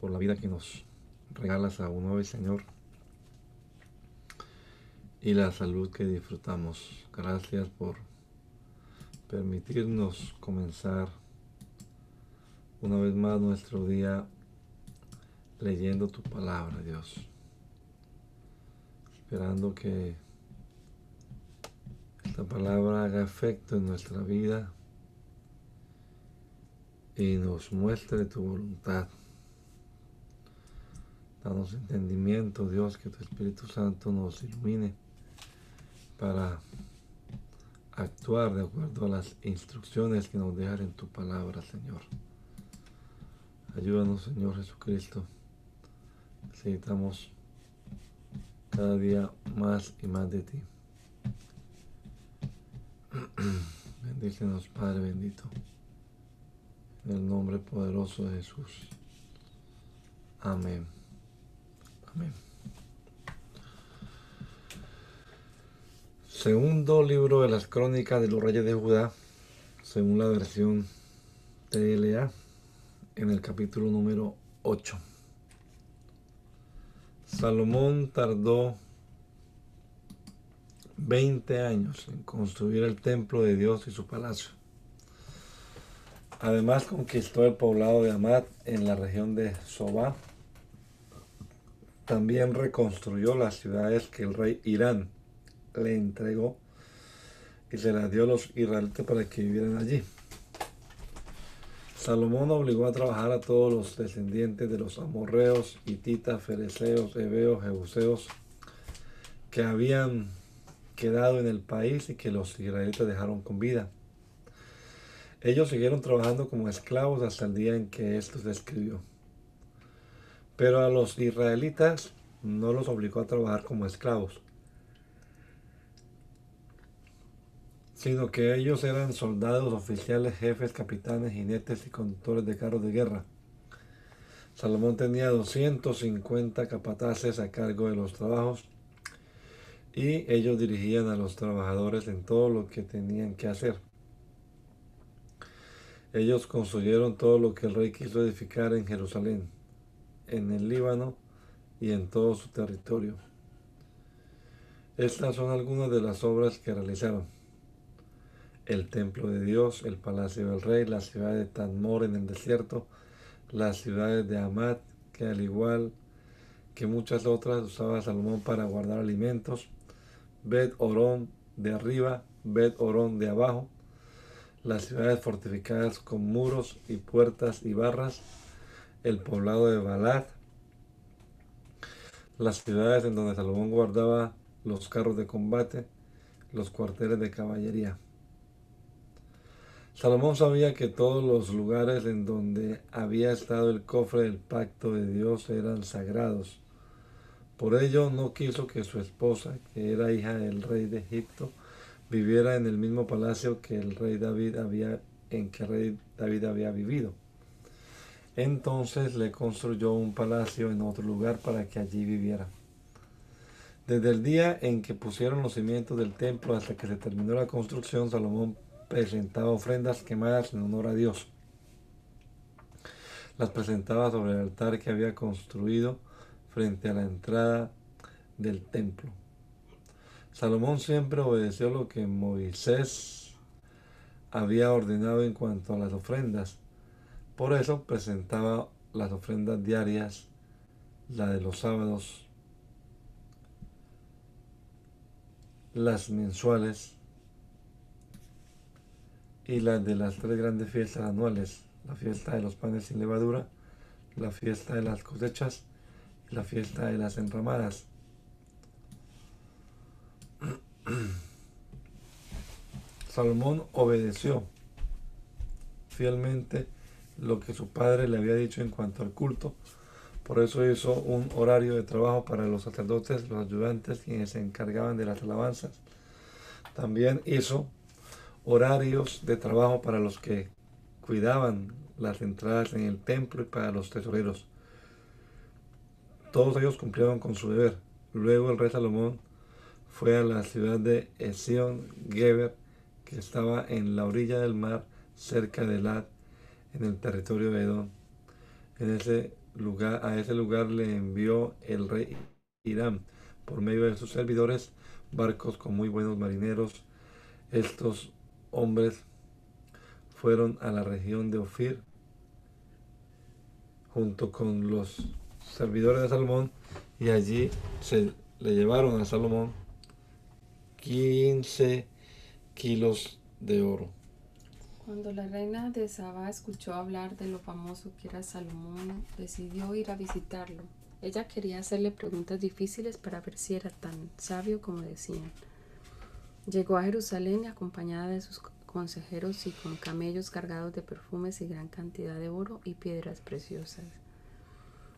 Por la vida que nos regalas a un hoy, Señor, y la salud que disfrutamos. Gracias por permitirnos comenzar una vez más nuestro día leyendo tu palabra, Dios. Esperando que esta palabra haga efecto en nuestra vida y nos muestre tu voluntad. Danos entendimiento, Dios, que tu Espíritu Santo nos ilumine para actuar de acuerdo a las instrucciones que nos dejas en tu palabra, Señor. Ayúdanos, Señor Jesucristo. Necesitamos cada día más y más de ti. Bendícenos, Padre bendito. En el nombre poderoso de Jesús. Amén. Amén. Segundo libro de las crónicas de los reyes de Judá, según la versión TLA, en el capítulo número 8. Salomón tardó 20 años en construir el templo de Dios y su palacio. Además conquistó el poblado de Amat en la región de Sobá. También reconstruyó las ciudades que el rey Irán le entregó y se las dio a los israelitas para que vivieran allí. Salomón obligó a trabajar a todos los descendientes de los amorreos, hititas, fereceos, heveos, jebuseos que habían quedado en el país y que los israelitas dejaron con vida ellos siguieron trabajando como esclavos hasta el día en que esto se escribió. Pero a los israelitas no los obligó a trabajar como esclavos, sino que ellos eran soldados, oficiales, jefes, capitanes, jinetes y conductores de carros de guerra. Salomón tenía 250 capataces a cargo de los trabajos y ellos dirigían a los trabajadores en todo lo que tenían que hacer. Ellos construyeron todo lo que el rey quiso edificar en Jerusalén, en el Líbano y en todo su territorio. Estas son algunas de las obras que realizaron. El templo de Dios, el palacio del rey, la ciudad de Tadmor en el desierto, las ciudades de Amat, que al igual que muchas otras usaba Salomón para guardar alimentos, Bet Orón de arriba, Bet Orón de abajo, las ciudades fortificadas con muros y puertas y barras, el poblado de Balad, las ciudades en donde Salomón guardaba los carros de combate, los cuarteles de caballería. Salomón sabía que todos los lugares en donde había estado el cofre del pacto de Dios eran sagrados. Por ello no quiso que su esposa, que era hija del rey de Egipto, viviera en el mismo palacio que el rey David había en que el rey David había vivido. Entonces le construyó un palacio en otro lugar para que allí viviera. Desde el día en que pusieron los cimientos del templo hasta que se terminó la construcción, Salomón presentaba ofrendas quemadas en honor a Dios. Las presentaba sobre el altar que había construido frente a la entrada del templo. Salomón siempre obedeció lo que Moisés había ordenado en cuanto a las ofrendas. Por eso presentaba las ofrendas diarias, la de los sábados, las mensuales y las de las tres grandes fiestas anuales, la fiesta de los panes sin levadura, la fiesta de las cosechas y la fiesta de las enramadas. Salomón obedeció fielmente lo que su padre le había dicho en cuanto al culto. Por eso hizo un horario de trabajo para los sacerdotes, los ayudantes, quienes se encargaban de las alabanzas. También hizo horarios de trabajo para los que cuidaban las entradas en el templo y para los tesoreros. Todos ellos cumplieron con su deber. Luego el rey Salomón fue a la ciudad de Esión Geber, que estaba en la orilla del mar, cerca de Lad, en el territorio de Edom. En ese lugar, a ese lugar le envió el rey Irán, por medio de sus servidores, barcos con muy buenos marineros. Estos hombres fueron a la región de Ofir junto con los servidores de Salomón y allí se le llevaron a Salomón 15 kilos de oro. Cuando la reina de Saba escuchó hablar de lo famoso que era Salomón, decidió ir a visitarlo. Ella quería hacerle preguntas difíciles para ver si era tan sabio como decían. Llegó a Jerusalén acompañada de sus consejeros y con camellos cargados de perfumes y gran cantidad de oro y piedras preciosas.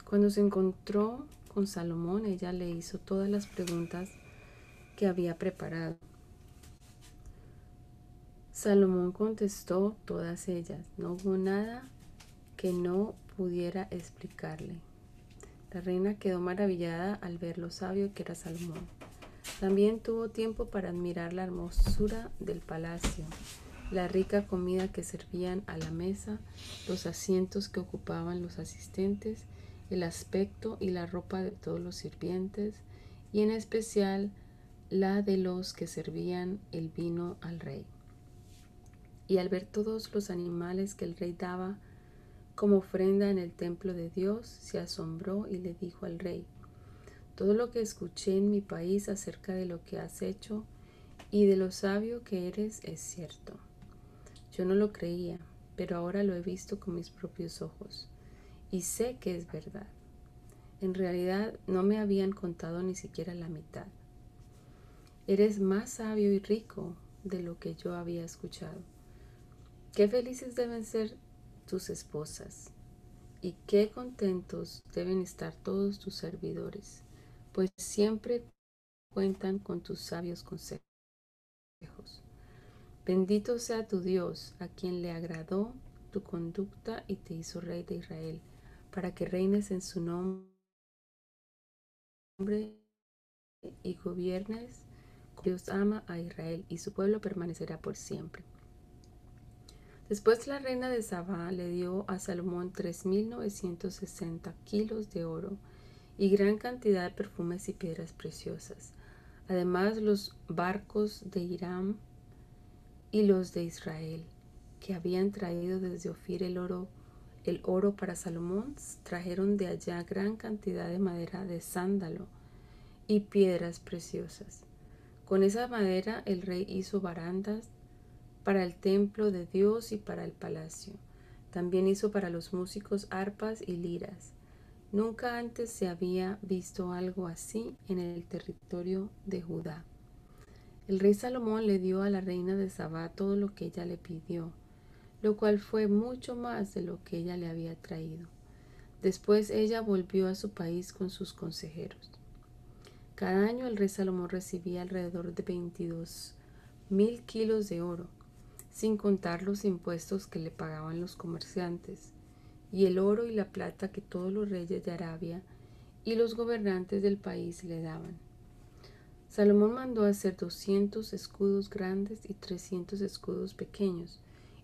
Cuando se encontró con Salomón, ella le hizo todas las preguntas que había preparado. Salomón contestó todas ellas. No hubo nada que no pudiera explicarle. La reina quedó maravillada al ver lo sabio que era Salomón. También tuvo tiempo para admirar la hermosura del palacio, la rica comida que servían a la mesa, los asientos que ocupaban los asistentes, el aspecto y la ropa de todos los sirvientes, y en especial la de los que servían el vino al rey. Y al ver todos los animales que el rey daba como ofrenda en el templo de Dios, se asombró y le dijo al rey, todo lo que escuché en mi país acerca de lo que has hecho y de lo sabio que eres es cierto. Yo no lo creía, pero ahora lo he visto con mis propios ojos y sé que es verdad. En realidad no me habían contado ni siquiera la mitad. Eres más sabio y rico de lo que yo había escuchado. Qué felices deben ser tus esposas y qué contentos deben estar todos tus servidores, pues siempre cuentan con tus sabios consejos. Bendito sea tu Dios, a quien le agradó tu conducta y te hizo rey de Israel, para que reines en su nombre y gobiernes. Dios ama a Israel y su pueblo permanecerá por siempre. Después la reina de Sabá le dio a Salomón 3.960 kilos de oro y gran cantidad de perfumes y piedras preciosas. Además los barcos de Irán y los de Israel, que habían traído desde Ofir el oro, el oro para Salomón, trajeron de allá gran cantidad de madera de sándalo y piedras preciosas. Con esa madera el rey hizo barandas para el templo de Dios y para el palacio. También hizo para los músicos arpas y liras. Nunca antes se había visto algo así en el territorio de Judá. El rey Salomón le dio a la reina de Sabá todo lo que ella le pidió, lo cual fue mucho más de lo que ella le había traído. Después ella volvió a su país con sus consejeros. Cada año el rey Salomón recibía alrededor de 22 mil kilos de oro, sin contar los impuestos que le pagaban los comerciantes, y el oro y la plata que todos los reyes de Arabia y los gobernantes del país le daban. Salomón mandó hacer doscientos escudos grandes y trescientos escudos pequeños,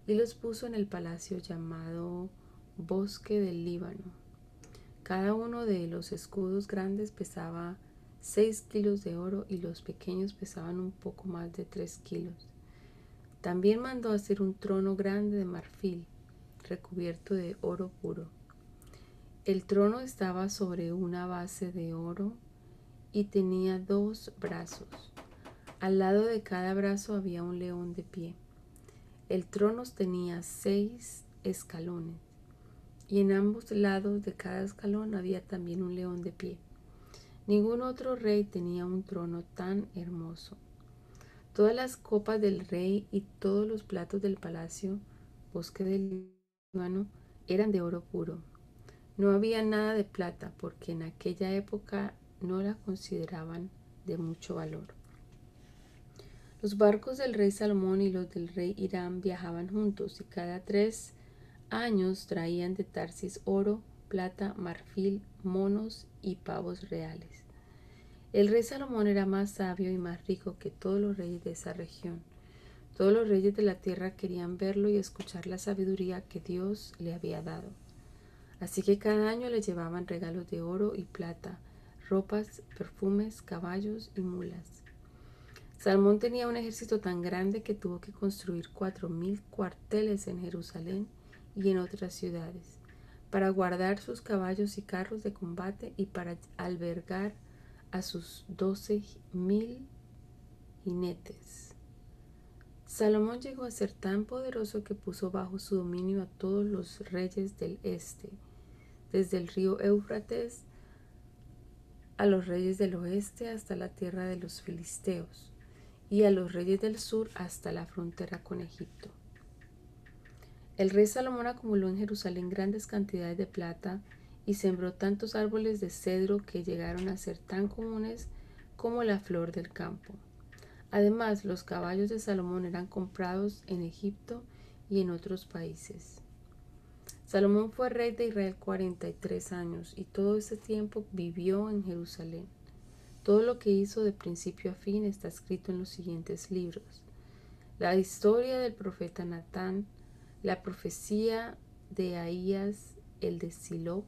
y los puso en el palacio llamado Bosque del Líbano. Cada uno de los escudos grandes pesaba seis kilos de oro y los pequeños pesaban un poco más de tres kilos. También mandó hacer un trono grande de marfil, recubierto de oro puro. El trono estaba sobre una base de oro y tenía dos brazos. Al lado de cada brazo había un león de pie. El trono tenía seis escalones, y en ambos lados de cada escalón había también un león de pie. Ningún otro rey tenía un trono tan hermoso. Todas las copas del rey y todos los platos del palacio, bosque del Líbano, eran de oro puro. No había nada de plata porque en aquella época no la consideraban de mucho valor. Los barcos del rey Salomón y los del rey Irán viajaban juntos y cada tres años traían de Tarsis oro, plata, marfil, monos y pavos reales. El rey Salomón era más sabio y más rico que todos los reyes de esa región. Todos los reyes de la tierra querían verlo y escuchar la sabiduría que Dios le había dado. Así que cada año le llevaban regalos de oro y plata, ropas, perfumes, caballos y mulas. Salmón tenía un ejército tan grande que tuvo que construir cuatro mil cuarteles en Jerusalén y en otras ciudades, para guardar sus caballos y carros de combate y para albergar a sus doce mil jinetes. Salomón llegó a ser tan poderoso que puso bajo su dominio a todos los reyes del este, desde el río Éufrates a los reyes del oeste hasta la tierra de los filisteos y a los reyes del sur hasta la frontera con Egipto. El rey Salomón acumuló en Jerusalén grandes cantidades de plata y sembró tantos árboles de cedro que llegaron a ser tan comunes como la flor del campo. Además, los caballos de Salomón eran comprados en Egipto y en otros países. Salomón fue rey de Israel 43 años y todo ese tiempo vivió en Jerusalén. Todo lo que hizo de principio a fin está escrito en los siguientes libros. La historia del profeta Natán, la profecía de Ahías, el de Silo,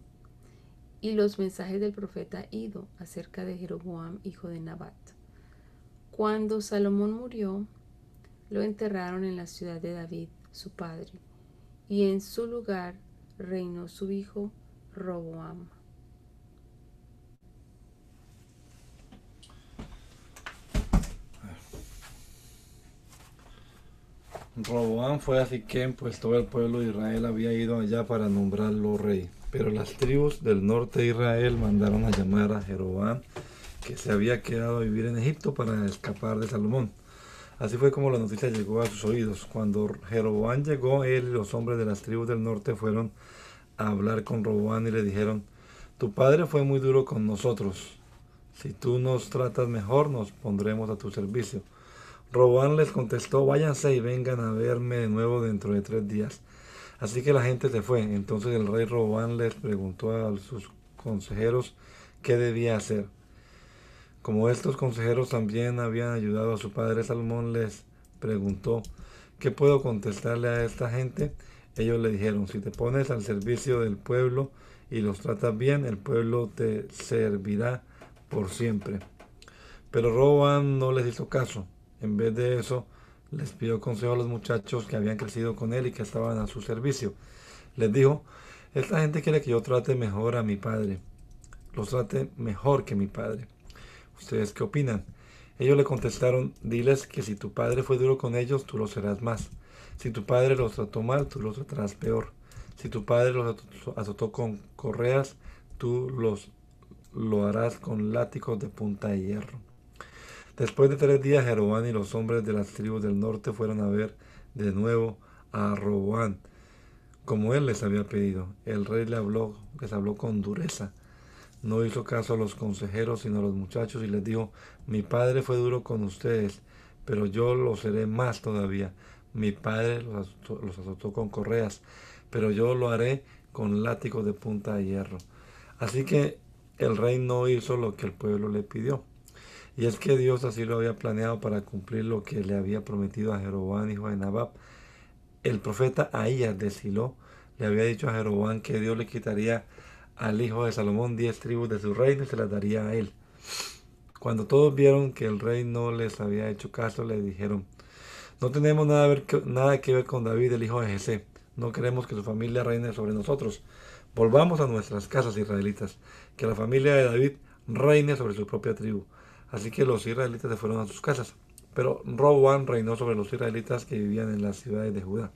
y los mensajes del profeta Ido acerca de Jeroboam, hijo de Nabat. Cuando Salomón murió, lo enterraron en la ciudad de David, su padre, y en su lugar reinó su hijo Roboam. Roboán fue a Siquem, pues todo el pueblo de Israel había ido allá para nombrarlo rey. Pero las tribus del norte de Israel mandaron a llamar a Jeroboam, que se había quedado a vivir en Egipto para escapar de Salomón. Así fue como la noticia llegó a sus oídos. Cuando Jeroboam llegó, él y los hombres de las tribus del norte fueron a hablar con Roboán y le dijeron, tu padre fue muy duro con nosotros. Si tú nos tratas mejor, nos pondremos a tu servicio. Robán les contestó, váyanse y vengan a verme de nuevo dentro de tres días. Así que la gente se fue. Entonces el rey Robán les preguntó a sus consejeros qué debía hacer. Como estos consejeros también habían ayudado a su padre Salomón, les preguntó, ¿qué puedo contestarle a esta gente? Ellos le dijeron, si te pones al servicio del pueblo y los tratas bien, el pueblo te servirá por siempre. Pero Robán no les hizo caso. En vez de eso, les pidió consejo a los muchachos que habían crecido con él y que estaban a su servicio. Les dijo, esta gente quiere que yo trate mejor a mi padre. Los trate mejor que mi padre. ¿Ustedes qué opinan? Ellos le contestaron, diles que si tu padre fue duro con ellos, tú lo serás más. Si tu padre los trató mal, tú los tratarás peor. Si tu padre los azotó con correas, tú los lo harás con látigos de punta de hierro. Después de tres días, Jeroboam y los hombres de las tribus del norte fueron a ver de nuevo a Roboán, como él les había pedido. El rey le habló, les habló con dureza. No hizo caso a los consejeros, sino a los muchachos, y les dijo, mi padre fue duro con ustedes, pero yo lo seré más todavía. Mi padre los azotó, con correas, pero yo lo haré con látigos de punta de hierro. Así que el rey no hizo lo que el pueblo le pidió. Y es que Dios así lo había planeado para cumplir lo que le había prometido a Jeroboam, hijo de Nabab. El profeta Ahías de Silo le había dicho a Jeroboam que Dios le quitaría al hijo de Salomón diez tribus de su reino y se las daría a él. Cuando todos vieron que el rey no les había hecho caso, le dijeron, no tenemos nada, nada que ver con David, el hijo de Jesé. No queremos que su familia reine sobre nosotros. Volvamos a nuestras casas israelitas, que la familia de David reine sobre su propia tribu. Así que los israelitas se fueron a sus casas. Pero Roboam reinó sobre los israelitas que vivían en las ciudades de Judá.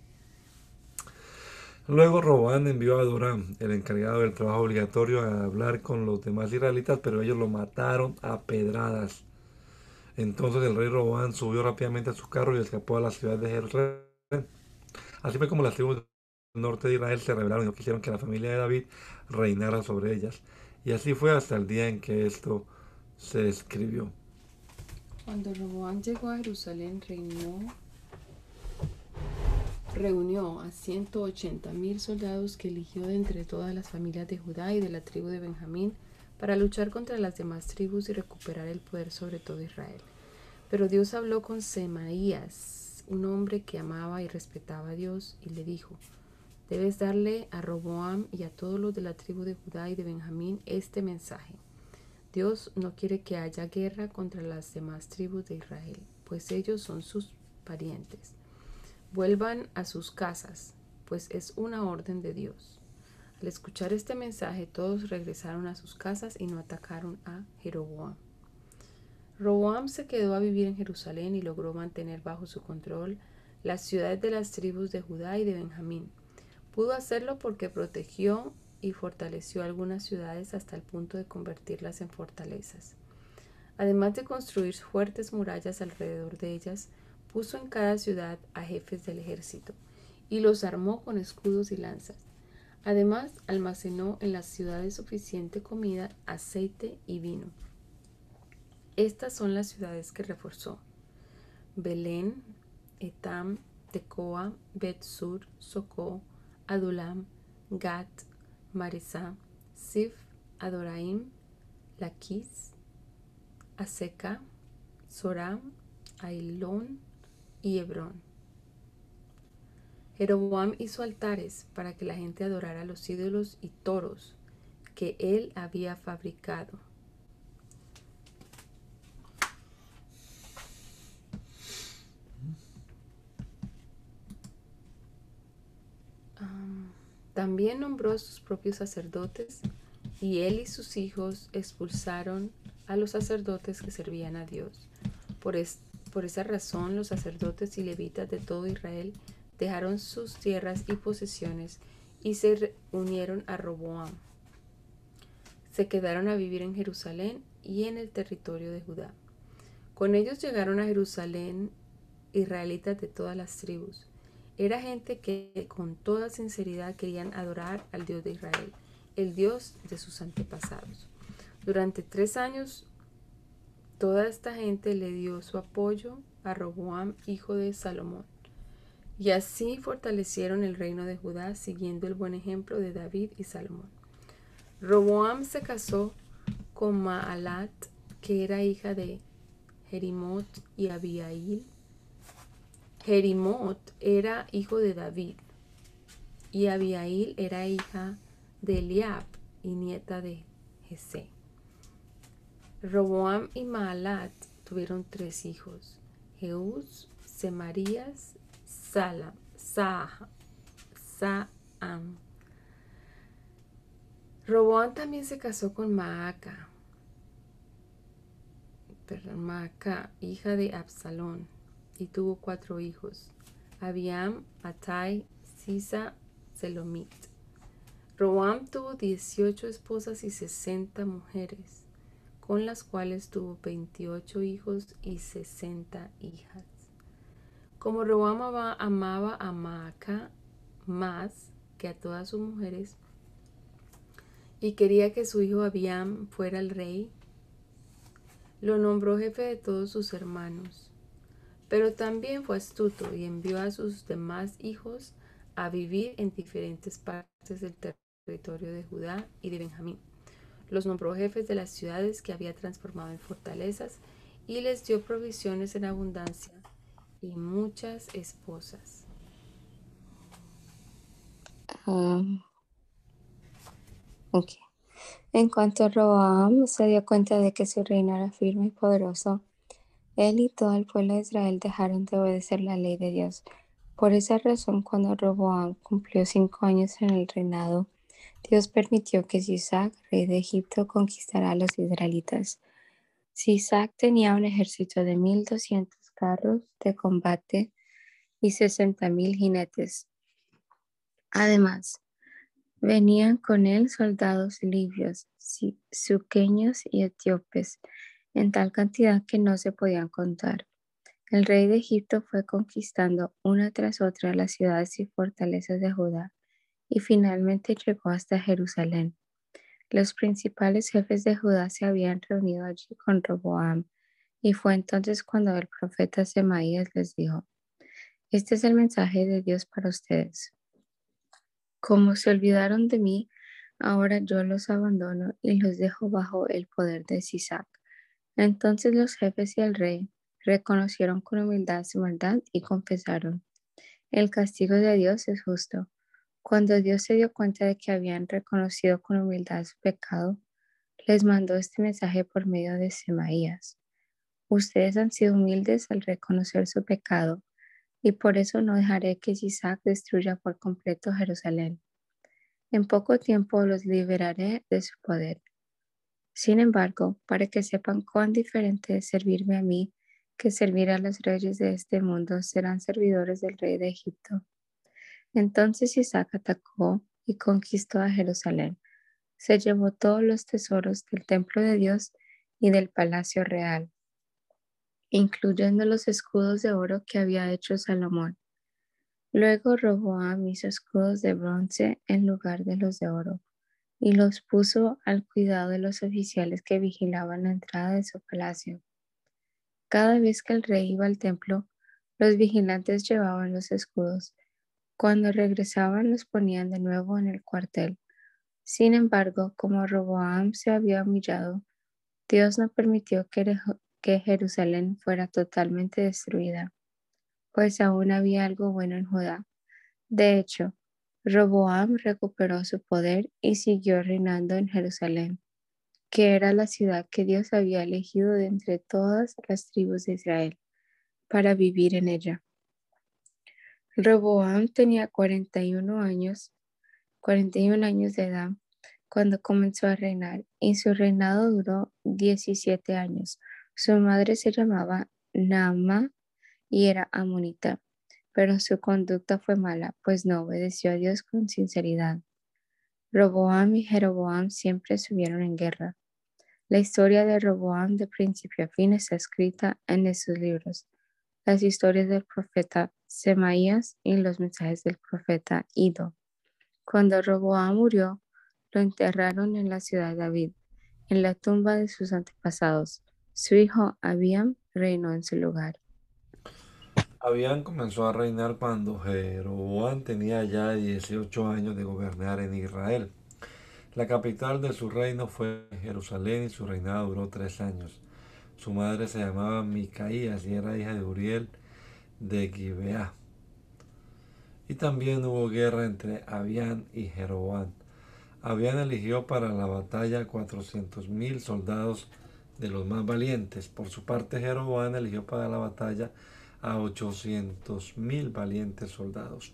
Luego Robán envió a Doram, el encargado del trabajo obligatorio, a hablar con los demás israelitas, pero ellos lo mataron a pedradas. Entonces el rey Robán subió rápidamente a su carro y escapó a la ciudad de Jerusalén. Así fue como las tribus del norte de Israel se rebelaron y no quisieron que la familia de David reinara sobre ellas. Y así fue hasta el día en que esto se escribió. Cuando Roboán llegó a Jerusalén, reunió a 180 mil soldados que eligió de entre todas las familias de Judá y de la tribu de Benjamín para luchar contra las demás tribus y recuperar el poder sobre todo Israel. Pero Dios habló con Semaías, un hombre que amaba y respetaba a Dios, y le dijo, debes darle a Roboam y a todos los de la tribu de Judá y de Benjamín este mensaje. Dios no quiere que haya guerra contra las demás tribus de Israel, pues ellos son sus parientes. Vuelvan a sus casas, pues es una orden de Dios. Al escuchar este mensaje, todos regresaron a sus casas y no atacaron a Jeroboam. Roboam se quedó a vivir en Jerusalén y logró mantener bajo su control las ciudades de las tribus de Judá y de Benjamín. Pudo hacerlo porque protegió y fortaleció algunas ciudades hasta el punto de convertirlas en fortalezas. Además de construir fuertes murallas alrededor de ellas, puso en cada ciudad a jefes del ejército y los armó con escudos y lanzas. Además, almacenó en las ciudades suficiente comida, aceite y vino. Estas son las ciudades que reforzó. Belén, Etam, Tecoa, Betsur, Socó, Adulam, Gat, Marisa, Sif, Adoraim, Laquis, Aseca, Soram, Ailón y Hebrón. Jeroboam hizo altares para que la gente adorara los ídolos y toros que él había fabricado. También nombró sus propios sacerdotes y él y sus hijos expulsaron a los sacerdotes que servían a Dios. Por, por esa razón los sacerdotes y levitas de todo Israel dejaron sus tierras y posesiones y se unieron a Roboam. Se quedaron a vivir en Jerusalén y en el territorio de Judá. Con ellos llegaron a Jerusalén israelitas de todas las tribus era gente que con toda sinceridad querían adorar al Dios de Israel, el Dios de sus antepasados. Durante tres años, toda esta gente le dio su apoyo a Roboam, hijo de Salomón. Y así fortalecieron el reino de Judá, siguiendo el buen ejemplo de David y Salomón. Roboam se casó con Maalat, que era hija de Jerimot y Abiail, Jerimot era hijo de David y Abiail era hija de Eliab y nieta de Jesé. Roboam y Maalat tuvieron tres hijos, Jeús, Semarías, Salam, Saam. Roboam también se casó con Maaca, perdón, Maaca, hija de Absalón y tuvo cuatro hijos, Abiam, Atai, Sisa, Selomit. Roam tuvo 18 esposas y 60 mujeres, con las cuales tuvo 28 hijos y 60 hijas. Como Roam amaba a Maaca más que a todas sus mujeres y quería que su hijo Abiam fuera el rey, lo nombró jefe de todos sus hermanos pero también fue astuto y envió a sus demás hijos a vivir en diferentes partes del territorio de Judá y de Benjamín. Los nombró jefes de las ciudades que había transformado en fortalezas y les dio provisiones en abundancia y muchas esposas. Ah, en cuanto a Roam se dio cuenta de que su reino era firme y poderoso, él y todo el pueblo de Israel dejaron de obedecer la ley de Dios. Por esa razón, cuando Roboam cumplió cinco años en el reinado, Dios permitió que Sisac, rey de Egipto, conquistara a los israelitas. Sisac tenía un ejército de mil doscientos carros de combate y sesenta mil jinetes. Además, venían con él soldados libios, suqueños y etíopes, en tal cantidad que no se podían contar. El rey de Egipto fue conquistando una tras otra las ciudades y fortalezas de Judá y finalmente llegó hasta Jerusalén. Los principales jefes de Judá se habían reunido allí con Roboam y fue entonces cuando el profeta Semaías les dijo, este es el mensaje de Dios para ustedes. Como se olvidaron de mí, ahora yo los abandono y los dejo bajo el poder de Sisac. Entonces los jefes y el rey reconocieron con humildad su maldad y confesaron, el castigo de Dios es justo. Cuando Dios se dio cuenta de que habían reconocido con humildad su pecado, les mandó este mensaje por medio de Semaías. Ustedes han sido humildes al reconocer su pecado, y por eso no dejaré que Isaac destruya por completo Jerusalén. En poco tiempo los liberaré de su poder. Sin embargo, para que sepan cuán diferente es servirme a mí que servir a los reyes de este mundo, serán servidores del rey de Egipto. Entonces Isaac atacó y conquistó a Jerusalén. Se llevó todos los tesoros del templo de Dios y del palacio real incluyendo los escudos de oro que había hecho Salomón. Luego Roboam hizo escudos de bronce en lugar de los de oro y los puso al cuidado de los oficiales que vigilaban la entrada de su palacio. Cada vez que el rey iba al templo, los vigilantes llevaban los escudos. Cuando regresaban los ponían de nuevo en el cuartel. Sin embargo, como Roboam se había humillado, Dios no permitió que Jerusalén fuera totalmente destruida, pues aún había algo bueno en Judá. De hecho, Roboam recuperó su poder y siguió reinando en Jerusalén, que era la ciudad que Dios había elegido de entre todas las tribus de Israel para vivir en ella. Roboam tenía 41 años, 41 años de edad cuando comenzó a reinar y su reinado duró 17 años. Su madre se llamaba Nama y era amonita, pero su conducta fue mala, pues no obedeció a Dios con sinceridad. Roboam y Jeroboam siempre estuvieron en guerra. La historia de Roboam de principio a fin está escrita en esos libros, las historias del profeta Semaías y los mensajes del profeta Ido. Cuando Roboam murió, lo enterraron en la ciudad de David, en la tumba de sus antepasados. Su hijo Abiam reinó en su lugar. Abiam comenzó a reinar cuando Jeroboam tenía ya 18 años de gobernar en Israel. La capital de su reino fue Jerusalén y su reinado duró tres años. Su madre se llamaba Micaías y era hija de Uriel de Gibeá. Y también hubo guerra entre Abián y Jeroboam. Abián eligió para la batalla 400.000 soldados de los más valientes. Por su parte, Jeroboam eligió para la batalla a 800 mil valientes soldados.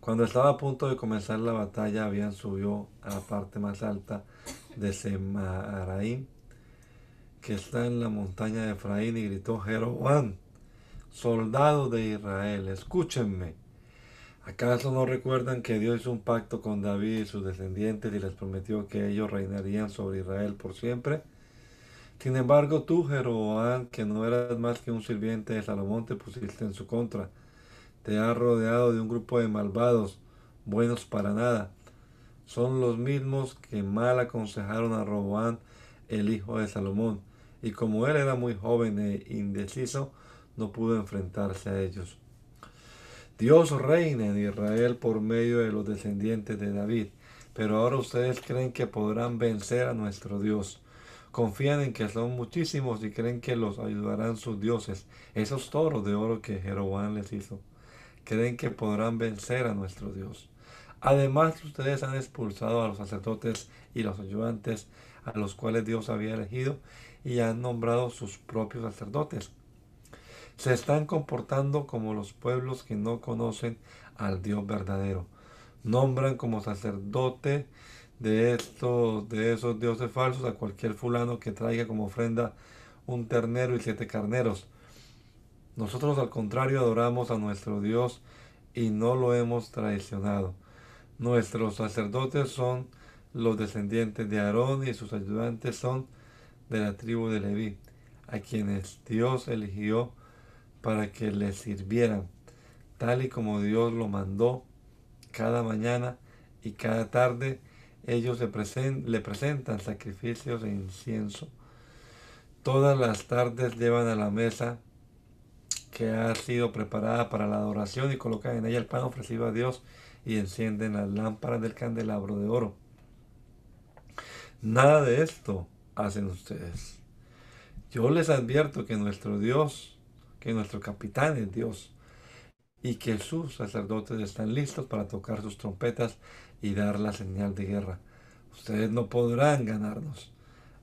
Cuando estaba a punto de comenzar la batalla, habían subió a la parte más alta de Semaraim, que está en la montaña de Efraín, y gritó, Jeroboam, soldado de Israel, escúchenme. ¿Acaso no recuerdan que Dios hizo un pacto con David y sus descendientes y les prometió que ellos reinarían sobre Israel por siempre? Sin embargo, tú, Jeroboam, que no eras más que un sirviente de Salomón, te pusiste en su contra. Te has rodeado de un grupo de malvados, buenos para nada. Son los mismos que mal aconsejaron a Roboam, el hijo de Salomón, y como él era muy joven e indeciso, no pudo enfrentarse a ellos. Dios reina en Israel por medio de los descendientes de David, pero ahora ustedes creen que podrán vencer a nuestro Dios. Confían en que son muchísimos y creen que los ayudarán sus dioses, esos toros de oro que Jeroboam les hizo. Creen que podrán vencer a nuestro Dios. Además, ustedes han expulsado a los sacerdotes y los ayudantes a los cuales Dios había elegido y han nombrado sus propios sacerdotes se están comportando como los pueblos que no conocen al Dios verdadero. Nombran como sacerdote de estos, de esos dioses falsos a cualquier fulano que traiga como ofrenda un ternero y siete carneros. Nosotros al contrario adoramos a nuestro Dios y no lo hemos traicionado. Nuestros sacerdotes son los descendientes de Aarón y sus ayudantes son de la tribu de Leví, a quienes Dios eligió para que le sirvieran, tal y como Dios lo mandó cada mañana y cada tarde ellos le, presentan sacrificios e incienso. Todas las tardes llevan a la mesa que ha sido preparada para la adoración y colocan en ella el pan ofrecido a Dios y encienden las lámparas del candelabro de oro. Nada de esto hacen ustedes. Yo les advierto que nuestro Dios, que nuestro capitán es Dios, y que sus sacerdotes están listos para tocar sus trompetas y dar la señal de guerra. Ustedes no podrán ganarnos.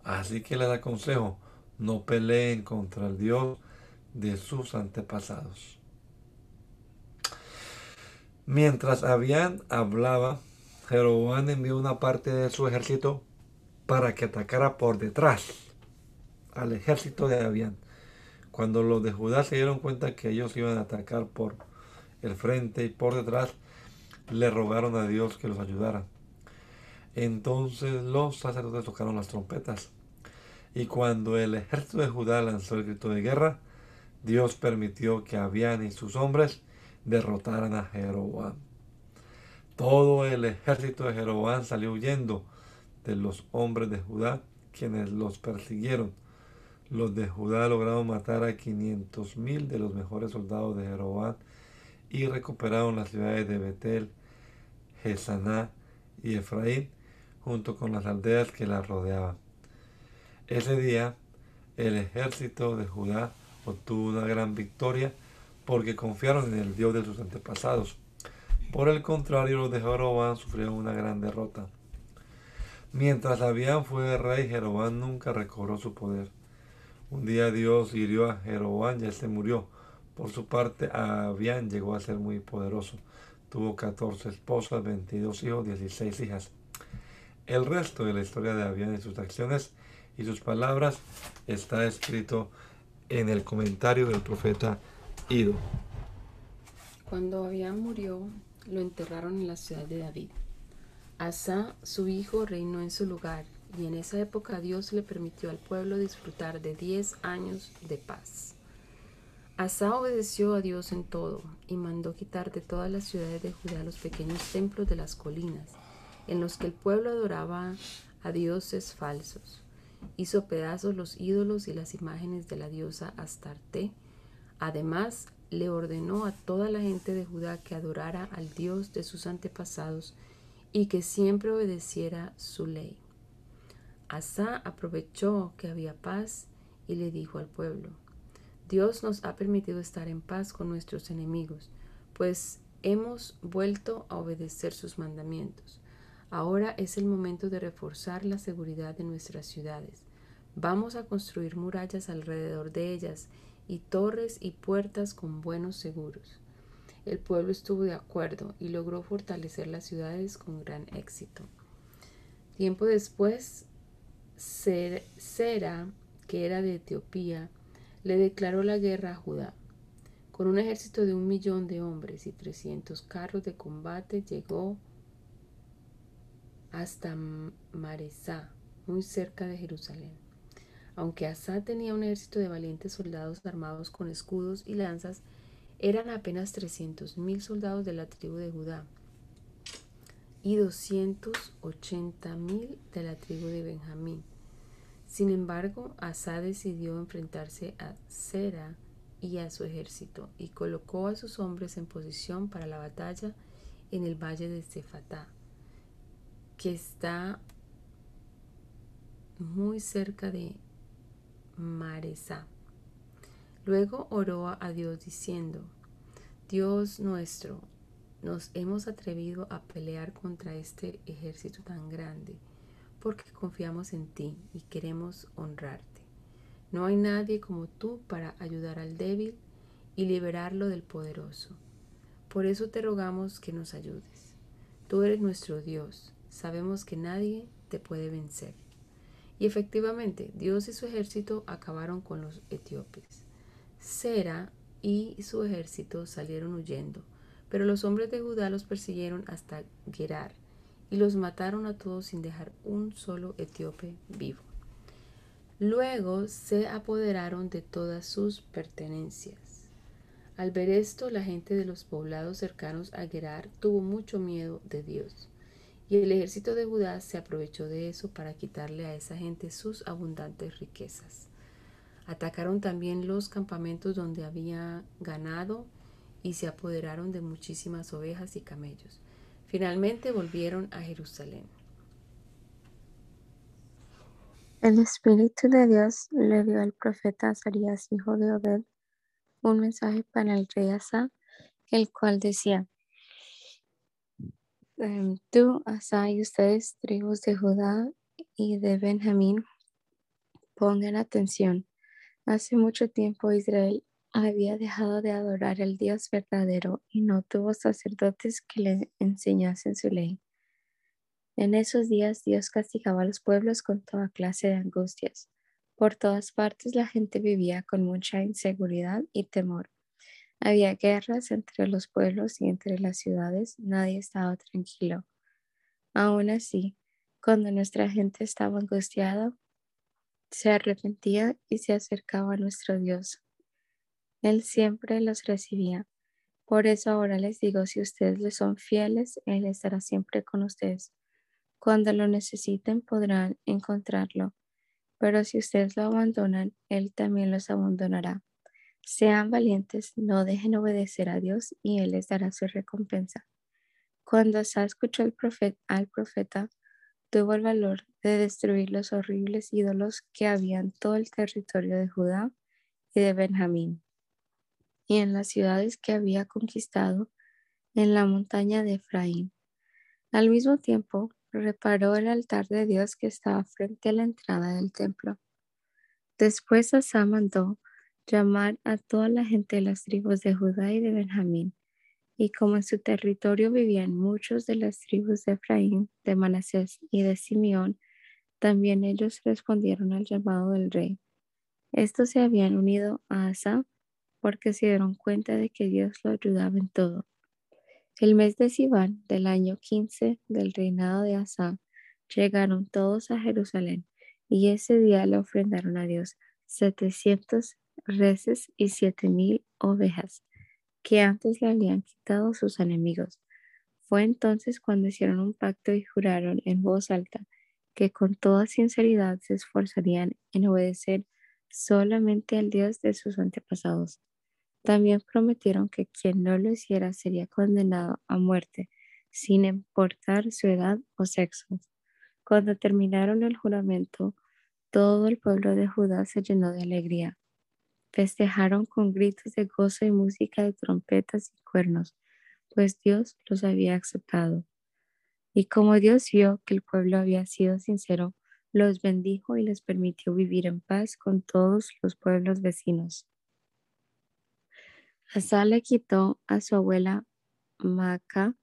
Así que les aconsejo, no peleen contra el Dios de sus antepasados. Mientras Abián hablaba, Jeroboam envió una parte de su ejército para que atacara por detrás al ejército de Abián. Cuando los de Judá se dieron cuenta que ellos iban a atacar por el frente y por detrás, le rogaron a Dios que los ayudara. Entonces los sacerdotes tocaron las trompetas. Y cuando el ejército de Judá lanzó el grito de guerra, Dios permitió que Abián y sus hombres derrotaran a Jeroboam. Todo el ejército de Jeroboam salió huyendo de los hombres de Judá, quienes los persiguieron. Los de Judá lograron matar a 500 mil de los mejores soldados de Jeroboam y recuperaron las ciudades de Betel, Jesaná y Efraín, junto con las aldeas que las rodeaban. Ese día, el ejército de Judá obtuvo una gran victoria porque confiaron en el Dios de sus antepasados. Por el contrario, los de Jeroboam sufrieron una gran derrota. Mientras Abián fue rey, Jeroboam nunca recobró su poder. Un día Dios hirió a Jeroboam y él se murió. Por su parte, Abián llegó a ser muy poderoso. Tuvo 14 esposas, 22 hijos, 16 hijas. El resto de la historia de Abián y sus acciones y sus palabras está escrito en el comentario del profeta Ido. Cuando Abián murió, lo enterraron en la ciudad de David. Asa, su hijo, reinó en su lugar, y en esa época Dios le permitió al pueblo disfrutar de diez años de paz. Asa obedeció a Dios en todo y mandó quitar de todas las ciudades de Judá los pequeños templos de las colinas, en los que el pueblo adoraba a dioses falsos. Hizo pedazos los ídolos y las imágenes de la diosa Astarte. Además, le ordenó a toda la gente de Judá que adorara al Dios de sus antepasados y que siempre obedeciera su ley. Asa aprovechó que había paz y le dijo al pueblo, Dios nos ha permitido estar en paz con nuestros enemigos, pues hemos vuelto a obedecer sus mandamientos. Ahora es el momento de reforzar la seguridad de nuestras ciudades. Vamos a construir murallas alrededor de ellas y torres y puertas con buenos seguros. El pueblo estuvo de acuerdo y logró fortalecer las ciudades con gran éxito. Tiempo después, Sera, que era de Etiopía, le declaró la guerra a Judá. Con un ejército de un millón de hombres y trescientos carros de combate llegó hasta Maresá, muy cerca de Jerusalén. Aunque Asa tenía un ejército de valientes soldados armados con escudos y lanzas, eran apenas trescientos mil soldados de la tribu de Judá y ochenta mil de la tribu de Benjamín. Sin embargo, Asa decidió enfrentarse a Sera y a su ejército y colocó a sus hombres en posición para la batalla en el valle de Cefatá que está muy cerca de Maresa. Luego oró a Dios diciendo, Dios nuestro, nos hemos atrevido a pelear contra este ejército tan grande, porque confiamos en ti y queremos honrarte. No hay nadie como tú para ayudar al débil y liberarlo del poderoso. Por eso te rogamos que nos ayudes. Tú eres nuestro Dios sabemos que nadie te puede vencer. Y efectivamente, Dios y su ejército acabaron con los etíopes. Sera y su ejército salieron huyendo, Pero los hombres de Judá los persiguieron hasta Gerar y los mataron a todos sin dejar un solo etíope vivo. Luego se apoderaron de todas sus pertenencias. Al ver esto, la gente de los poblados cercanos a Gerar tuvo mucho miedo de Dios. Y el ejército de Judá se aprovechó de eso para quitarle a esa gente sus abundantes riquezas. Atacaron también los campamentos donde había ganado y se apoderaron de muchísimas ovejas y camellos. Finalmente volvieron a Jerusalén. El Espíritu de Dios le dio al profeta Azarías, hijo de Obed, un mensaje para el rey Asa, el cual decía, em, tú, Asa, y ustedes, tribus de Judá y de Benjamín, pongan atención. Hace mucho tiempo Israel había dejado de adorar al Dios verdadero y no tuvo sacerdotes que le enseñasen su ley. En esos días Dios castigaba a los pueblos con toda clase de angustias. Por todas partes la gente vivía con mucha inseguridad y temor. Había guerras entre los pueblos y entre las ciudades, nadie estaba tranquilo. Aún así, cuando nuestra gente estaba angustiada, se arrepentía y se acercaba a nuestro Dios. Él siempre los recibía. Por eso ahora les digo, si ustedes le son fieles, Él estará siempre con ustedes. Cuando lo necesiten podrán encontrarlo, pero si ustedes lo abandonan, Él también los abandonará. Sean valientes, no dejen obedecer a Dios y Él les dará su recompensa. Cuando Asa escuchó al profeta, tuvo el valor de destruir los horribles ídolos que había en todo el territorio de Judá y de Benjamín, y en las ciudades que había conquistado en la montaña de Efraín. Al mismo tiempo, reparó el altar de Dios que estaba frente a la entrada del templo. Después Asa mandó llamar a toda la gente de las tribus de Judá y de Benjamín, y como en su territorio vivían muchos de las tribus de Efraín, de Manasés y de Simeón, también ellos respondieron al llamado del rey. Estos se habían unido a Asa porque se dieron cuenta de que Dios lo ayudaba en todo. El mes de Sivan del año 15 del reinado de Asa llegaron todos a Jerusalén y ese día le ofrendaron a Dios 700 reses y siete mil ovejas que antes le habían quitado sus enemigos. Fue entonces cuando hicieron un pacto y juraron en voz alta que con toda sinceridad se esforzarían en obedecer solamente al Dios de sus antepasados. También prometieron que quien no lo hiciera sería condenado a muerte, sin importar su edad o sexo. Cuando terminaron el juramento, todo el pueblo de Judá se llenó de alegría festejaron con gritos de gozo y música de trompetas y cuernos, pues Dios los había aceptado. Y como Dios vio que el pueblo había sido sincero, los bendijo y les permitió vivir en paz con todos los pueblos vecinos. Asa le quitó a su abuela Maca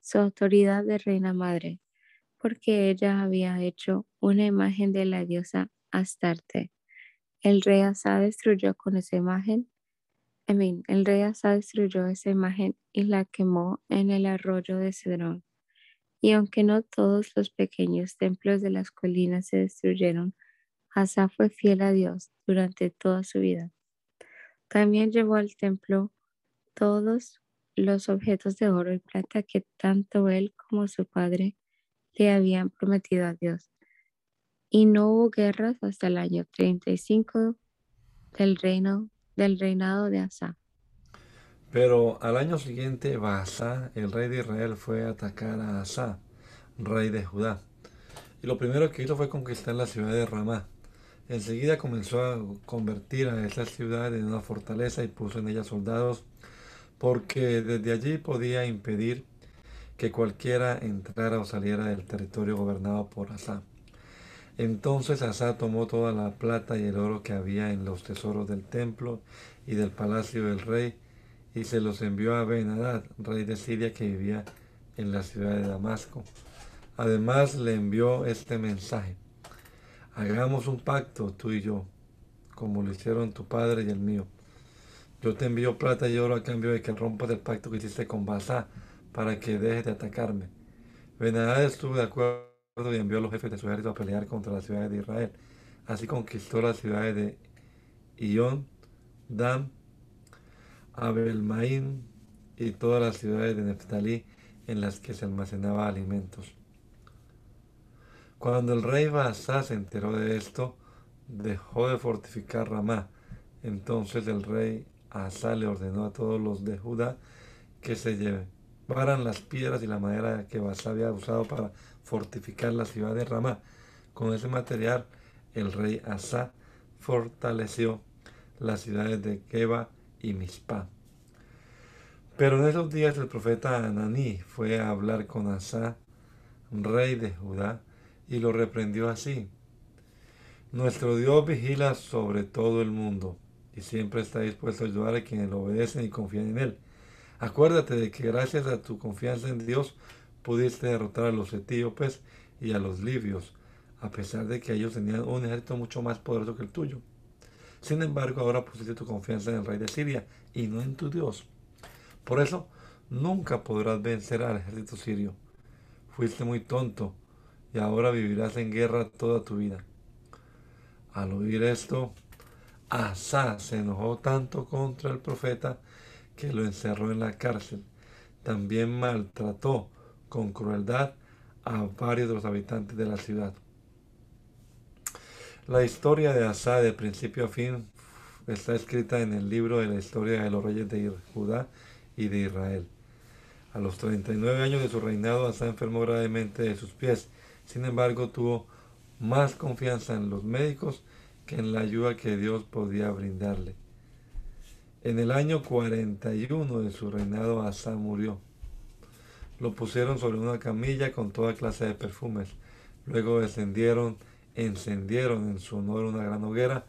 su autoridad de reina madre, porque ella había hecho una imagen de la diosa Astarte el rey Asa destruyó con esa imagen, el rey Asa destruyó esa imagen y la quemó en el arroyo de Cedrón. Y aunque no todos los pequeños templos de las colinas se destruyeron, Asa fue fiel a Dios durante toda su vida. También llevó al templo todos los objetos de oro y plata que tanto él como su padre le habían prometido a Dios y no hubo guerras hasta el año 35 del, reino, del reinado de Asa. Pero al año siguiente, Baasa, el rey de Israel, fue a atacar a Asa, rey de Judá. Y lo primero que hizo fue conquistar la ciudad de Ramá. Enseguida comenzó a convertir a esa ciudad en una fortaleza y puso en ella soldados, porque desde allí podía impedir que cualquiera entrara o saliera del territorio gobernado por Asa. Entonces Asa tomó toda la plata y el oro que había en los tesoros del templo y del palacio del rey y se los envió a ben rey de Siria que vivía en la ciudad de Damasco. Además le envió este mensaje. Hagamos un pacto tú y yo, como lo hicieron tu padre y el mío. Yo te envío plata y oro a cambio de que rompas el pacto que hiciste con Basá para que dejes de atacarme. Benadad estuvo de acuerdo y envió a los jefes de su ejército a pelear contra las ciudades de Israel. Así conquistó las ciudades de Ión, Dan, Abelmaín y todas las ciudades de Neftalí en las que se almacenaba alimentos. Cuando el rey Baasá se enteró de esto, dejó de fortificar Ramá. Entonces el rey Asa le ordenó a todos los de Judá que se llevaran las piedras y la madera que Baasá había usado para fortificar la ciudad de Ramá. Con ese material, el rey Asa fortaleció las ciudades de Geba y Mizpah. Pero en esos días el profeta Ananí fue a hablar con Asa, rey de Judá, y lo reprendió así. Nuestro Dios vigila sobre todo el mundo y siempre está dispuesto a ayudar a quienes lo obedecen y confían en Él. Acuérdate de que gracias a tu confianza en Dios pudiste derrotar a los etíopes y a los libios, a pesar de que ellos tenían un ejército mucho más poderoso que el tuyo. Sin embargo, ahora pusiste tu confianza en el rey de Siria y no en tu Dios. Por eso, nunca podrás vencer al ejército sirio. Fuiste muy tonto y ahora vivirás en guerra toda tu vida. Al oír esto, Asa se enojó tanto contra el profeta que lo encerró en la cárcel. También maltrató con crueldad a varios de los habitantes de la ciudad. La historia de Asa de principio a fin está escrita en el libro de la historia de los reyes de Judá y de Israel. A los 39 años de su reinado, Asa enfermó gravemente de sus pies sin embargo, tuvo más confianza en los médicos que en la ayuda que Dios podía brindarle. En el año 41 de su reinado, Asa murió. Lo pusieron sobre una camilla con toda clase de perfumes. Luego descendieron, encendieron en su honor una gran hoguera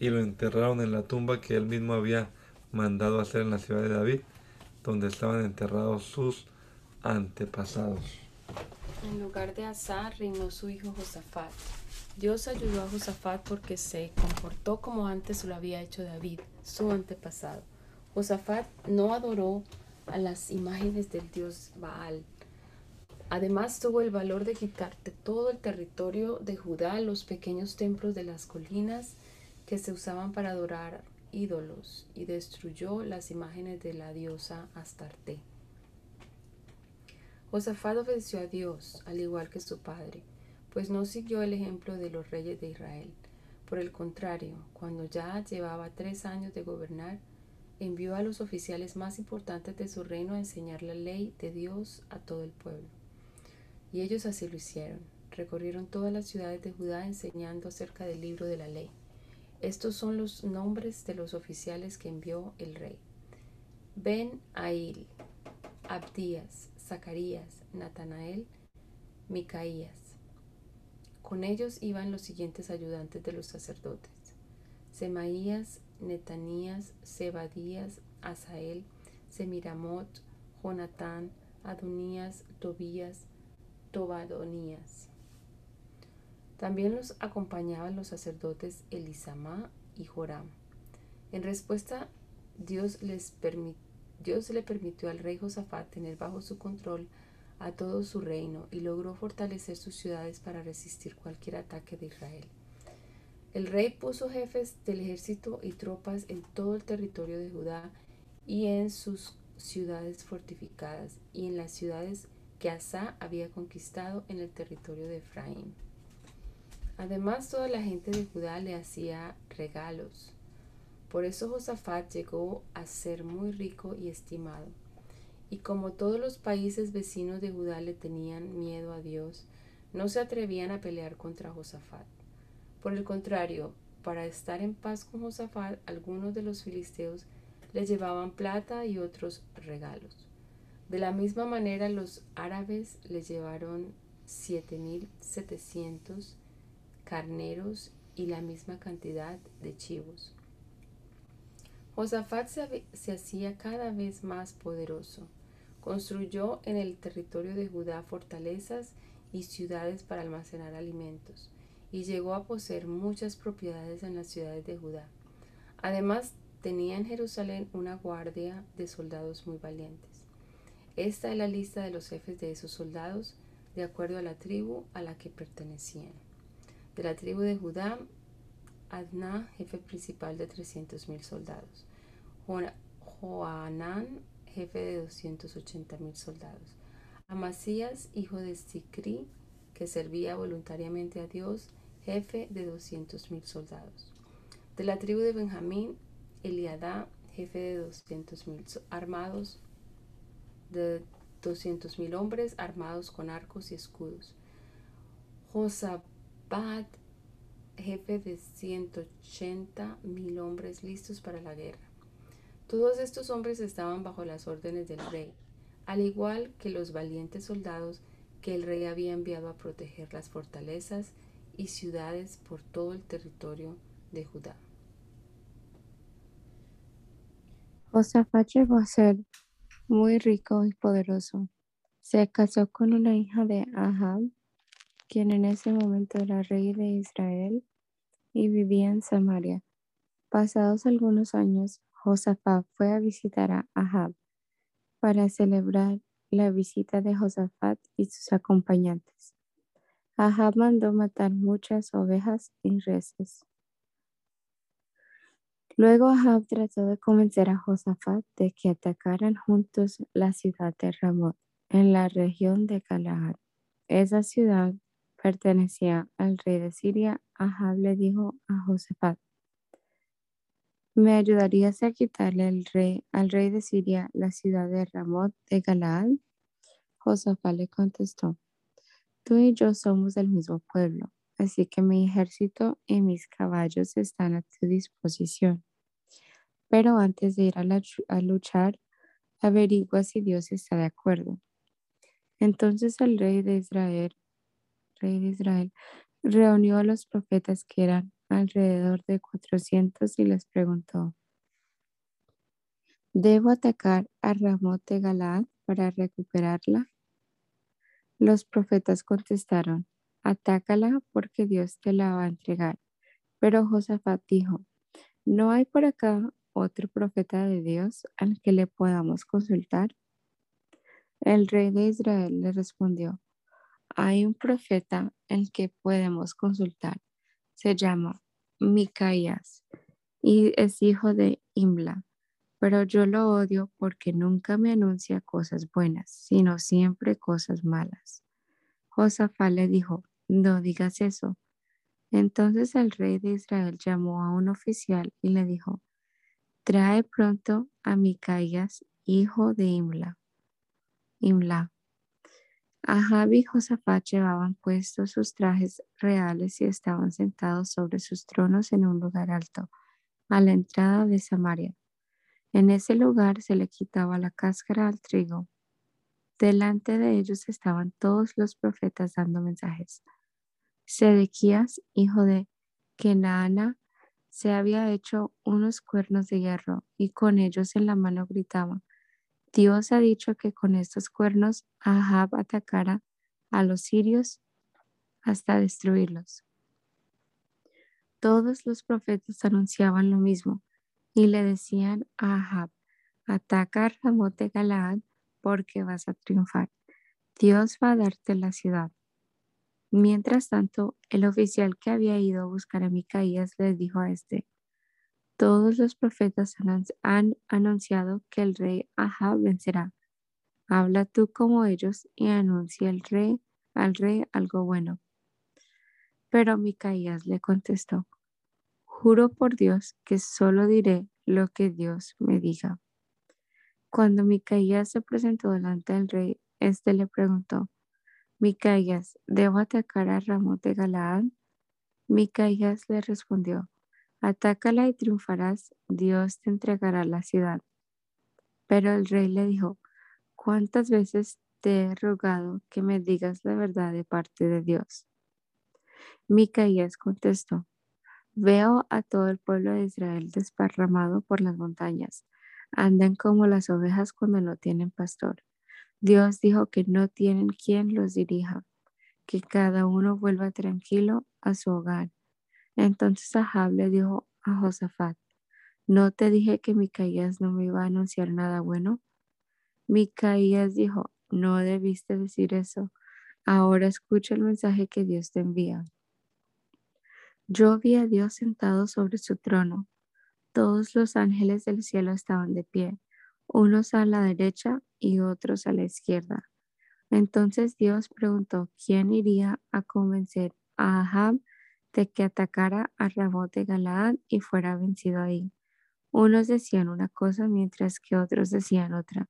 y lo enterraron en la tumba que él mismo había mandado hacer en la ciudad de David, donde estaban enterrados sus antepasados. En lugar de Asa reinó su hijo Josafat. Dios ayudó a Josafat porque se comportó como antes lo había hecho David, su antepasado. Josafat no adoró a las imágenes del dios Baal. Además tuvo el valor de quitarte todo el territorio de Judá, los pequeños templos de las colinas que se usaban para adorar ídolos, y destruyó las imágenes de la diosa Astarte. Josafat obedeció a Dios, al igual que su padre, pues no siguió el ejemplo de los reyes de Israel. Por el contrario, cuando ya llevaba tres años de gobernar, envió a los oficiales más importantes de su reino a enseñar la ley de Dios a todo el pueblo. Y ellos así lo hicieron. Recorrieron todas las ciudades de Judá enseñando acerca del libro de la ley. Estos son los nombres de los oficiales que envió el rey. Ben Ail, Abdías, Zacarías, Natanael, Micaías. Con ellos iban los siguientes ayudantes de los sacerdotes: Semaías, Netanías, Zebadías, Asael, Semiramot, Jonatán, Adonías, Tobías, Tobadonías. También los acompañaban los sacerdotes Elisama y Joram. En respuesta, Dios les permitió Dios le permitió al rey Josafat tener bajo su control a todo su reino y logró fortalecer sus ciudades para resistir cualquier ataque de Israel. El rey puso jefes del ejército y tropas en todo el territorio de Judá y en sus ciudades fortificadas y en las ciudades que Asa había conquistado en el territorio de Efraín. Además, toda la gente de Judá le hacía regalos, por eso Josafat llegó a ser muy rico y estimado. Y como todos los países vecinos de Judá le tenían miedo a Dios, no se atrevían a pelear contra Josafat. Por el contrario, para estar en paz con Josafat, algunos de los filisteos le llevaban plata y otros regalos. De la misma manera, los árabes le llevaron 7.700 carneros y la misma cantidad de chivos. Josafat se, hacía cada vez más poderoso. Construyó en el territorio de Judá fortalezas y ciudades para almacenar alimentos, y llegó a poseer muchas propiedades en las ciudades de Judá. Además, tenía en Jerusalén una guardia de soldados muy valientes. Esta es la lista de los jefes de esos soldados, de acuerdo a la tribu a la que pertenecían. De la tribu de Judá, Adna, jefe principal de 300.000 soldados. Joanán, jefe de 280.000 soldados. Amasías, hijo de Sicri, que servía voluntariamente a Dios, jefe de 200.000 soldados. De la tribu de Benjamín, Eliadá, jefe de 200.000 armados, de 200.000 hombres armados con arcos y escudos. Josabad, jefe de 180.000 hombres listos para la guerra. Todos estos hombres estaban bajo las órdenes del rey, al igual que los valientes soldados que el rey había enviado a proteger las fortalezas y ciudades por todo el territorio de Judá. Josafat llegó a ser muy rico y poderoso. Se casó con una hija de Ahab, quien en ese momento era rey de Israel y vivía en Samaria. Pasados algunos años, Josafat fue a visitar a Ahab para celebrar la visita de Josafat y sus acompañantes. Ahab mandó matar muchas ovejas y reses. Luego Ahab trató de convencer a Josafat de que atacaran juntos la ciudad de Ramot, en la región de Galaad. Esa ciudad pertenecía al rey de Siria. Ahab le dijo a Josafat, ¿me ayudarías a quitarle el rey, al rey de Siria la ciudad de Ramot de Galaad? Josafat le contestó, tú y yo somos del mismo pueblo, así que mi ejército y mis caballos están a tu disposición. Pero antes de ir a, luchar, averigua si Dios está de acuerdo. Entonces el rey de Israel, rey de Israel, reunió a los profetas que eran alrededor de 400 y les preguntó, ¿debo atacar a Ramot de Galaad para recuperarla? Los profetas contestaron, atácala porque Dios te la va a entregar. Pero Josafat dijo, ¿no hay por acá otro profeta de Dios al que le podamos consultar? El rey de Israel le respondió, hay un profeta el que podemos consultar. Se llama Micaías y es hijo de Imla, pero yo lo odio porque nunca me anuncia cosas buenas, sino siempre cosas malas. Josafá le dijo, no digas eso. Entonces el rey de Israel llamó a un oficial y le dijo, Trae pronto a Micaías, hijo de Imla. Imla. Ahab y Josafat llevaban puestos sus trajes reales y estaban sentados sobre sus tronos en un lugar alto, a la entrada de Samaria. En ese lugar se le quitaba la cáscara al trigo. Delante de ellos estaban todos los profetas dando mensajes. Sedequías, hijo de Kenaana, se había hecho unos cuernos de hierro y con ellos en la mano gritaba, Dios ha dicho que con estos cuernos Ahab atacara a los sirios hasta destruirlos. Todos los profetas anunciaban lo mismo y le decían a Ahab, ataca a Ramot de Galaad porque vas a triunfar. Dios va a darte la ciudad. Mientras tanto, el oficial que había ido a buscar a Micaías le dijo a este, todos los profetas han anunciado que el rey Ahab vencerá. Habla tú como ellos y anuncia al rey algo bueno. Pero Micaías le contestó, juro por Dios que solo diré lo que Dios me diga. Cuando Micaías se presentó delante del rey, éste le preguntó, Micaías, ¿debo atacar a Ramón de Galaad? Micaías le respondió, Atácala y triunfarás, Dios te entregará la ciudad. Pero el rey le dijo, ¿cuántas veces te he rogado que me digas la verdad de parte de Dios? Micaías contestó, veo a todo el pueblo de Israel desparramado por las montañas, andan como las ovejas cuando no tienen pastor. Dios dijo que no tienen quien los dirija, que cada uno vuelva tranquilo a su hogar. Entonces Ahab le dijo a Josafat, ¿No te dije que Micaías no me iba a anunciar nada bueno? Micaías dijo, no debiste decir eso. Ahora escucha el mensaje que Dios te envía. Yo vi a Dios sentado sobre su trono. Todos los ángeles del cielo estaban de pie, unos a la derecha y otros a la izquierda. Entonces Dios preguntó quién iría a convencer a Ahab de que atacara a Ramón de Galaad y fuera vencido ahí. Unos decían una cosa mientras que otros decían otra,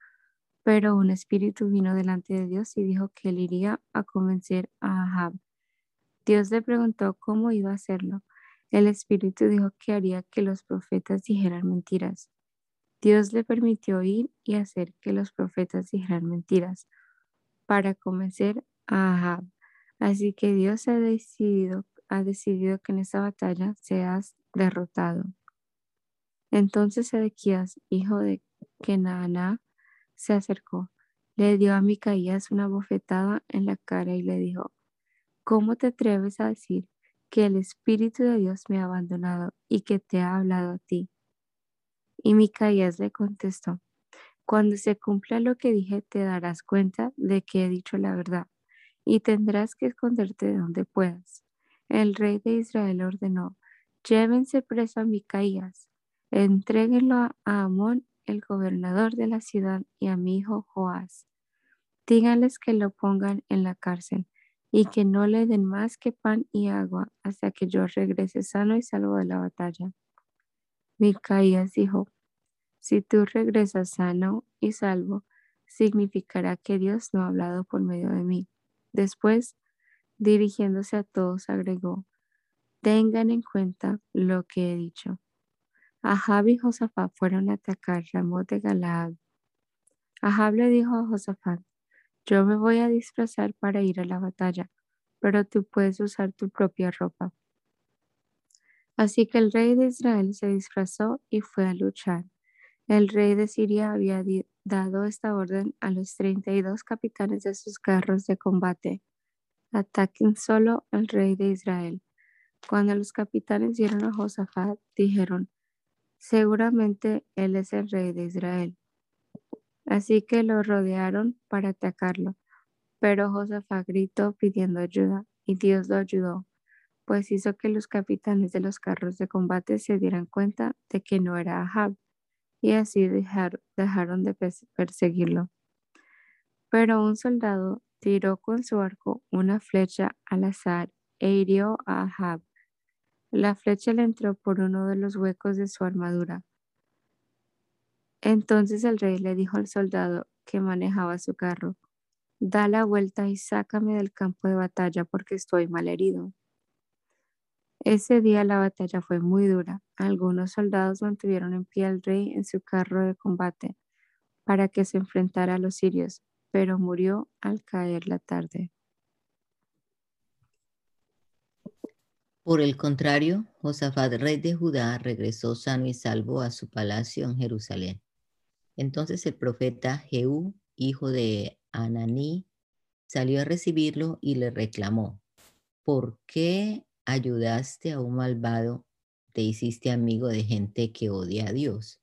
pero un espíritu vino delante de Dios y dijo que él iría a convencer a Ahab. Dios le preguntó cómo iba a hacerlo. El espíritu dijo que haría que los profetas dijeran mentiras. Dios le permitió ir y hacer que los profetas dijeran mentiras para convencer a Ahab. Así que Dios ha decidido, ha decidido que en esta batalla seas derrotado. Entonces Ezequías, hijo de Kenaana, se acercó, le dio a Micaías una bofetada en la cara y le dijo, ¿cómo te atreves a decir que el Espíritu de Dios me ha abandonado y que te ha hablado a ti? Y Micaías le contestó, cuando se cumpla lo que dije, te darás cuenta de que he dicho la verdad y tendrás que esconderte de donde puedas. El rey de Israel ordenó, llévense preso a Micaías Entréguenlo a Amón, el gobernador de la ciudad, y a mi hijo Joás. Díganles que lo pongan en la cárcel y que no le den más que pan y agua hasta que yo regrese sano y salvo de la batalla. Micaías dijo, si tú regresas sano y salvo, significará que Dios no ha hablado por medio de mí. Después, dirigiéndose a todos, agregó, tengan en cuenta lo que he dicho. Ahab y Josafat fueron a atacar Ramón de Galaad. Ahab le dijo a Josafat, yo me voy a disfrazar para ir a la batalla, pero tú puedes usar tu propia ropa. Así que el rey de Israel se disfrazó y fue a luchar. El rey de Siria había dado esta orden a los 32 capitanes de sus carros de combate. Ataquen solo al rey de Israel. Cuando los capitanes vieron a Josafat, dijeron, Seguramente él es el rey de Israel. Así que lo rodearon para atacarlo. Pero Josafat gritó pidiendo ayuda y Dios lo ayudó, pues hizo que los capitanes de los carros de combate se dieran cuenta de que no era Ahab y así dejaron de perseguirlo. Pero un soldado tiró con su arco una flecha al azar e hirió a Ahab la flecha le entró por uno de los huecos de su armadura. Entonces el rey le dijo al soldado que manejaba su carro, da la vuelta y sácame del campo de batalla porque estoy mal herido. Ese día la batalla fue muy dura. Algunos soldados mantuvieron en pie al rey en su carro de combate para que se enfrentara a los sirios, pero murió al caer la tarde. Por el contrario, Josafat, rey de Judá, regresó sano y salvo a su palacio en Jerusalén. Entonces el profeta Jehú, hijo de Ananí, salió a recibirlo y le reclamó, ¿por qué ayudaste a un malvado? Te hiciste amigo de gente que odia a Dios.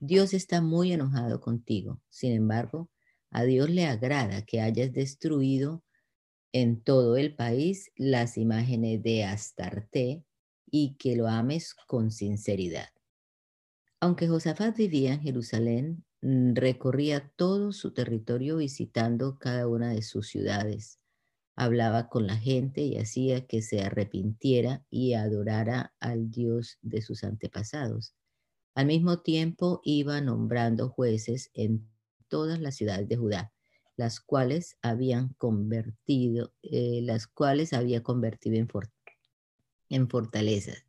Dios está muy enojado contigo. Sin embargo, a Dios le agrada que hayas destruido en todo el país las imágenes de Astarte y que lo ames con sinceridad. Aunque Josafat vivía en Jerusalén, mm, recorría todo su territorio visitando cada una de sus ciudades. Hablaba con la gente y hacía que se arrepintiera y adorara al Dios de sus antepasados. Al mismo tiempo iba nombrando jueces en todas las ciudades de Judá las cuales habían convertido, eh, las cuales había convertido en, en fortalezas.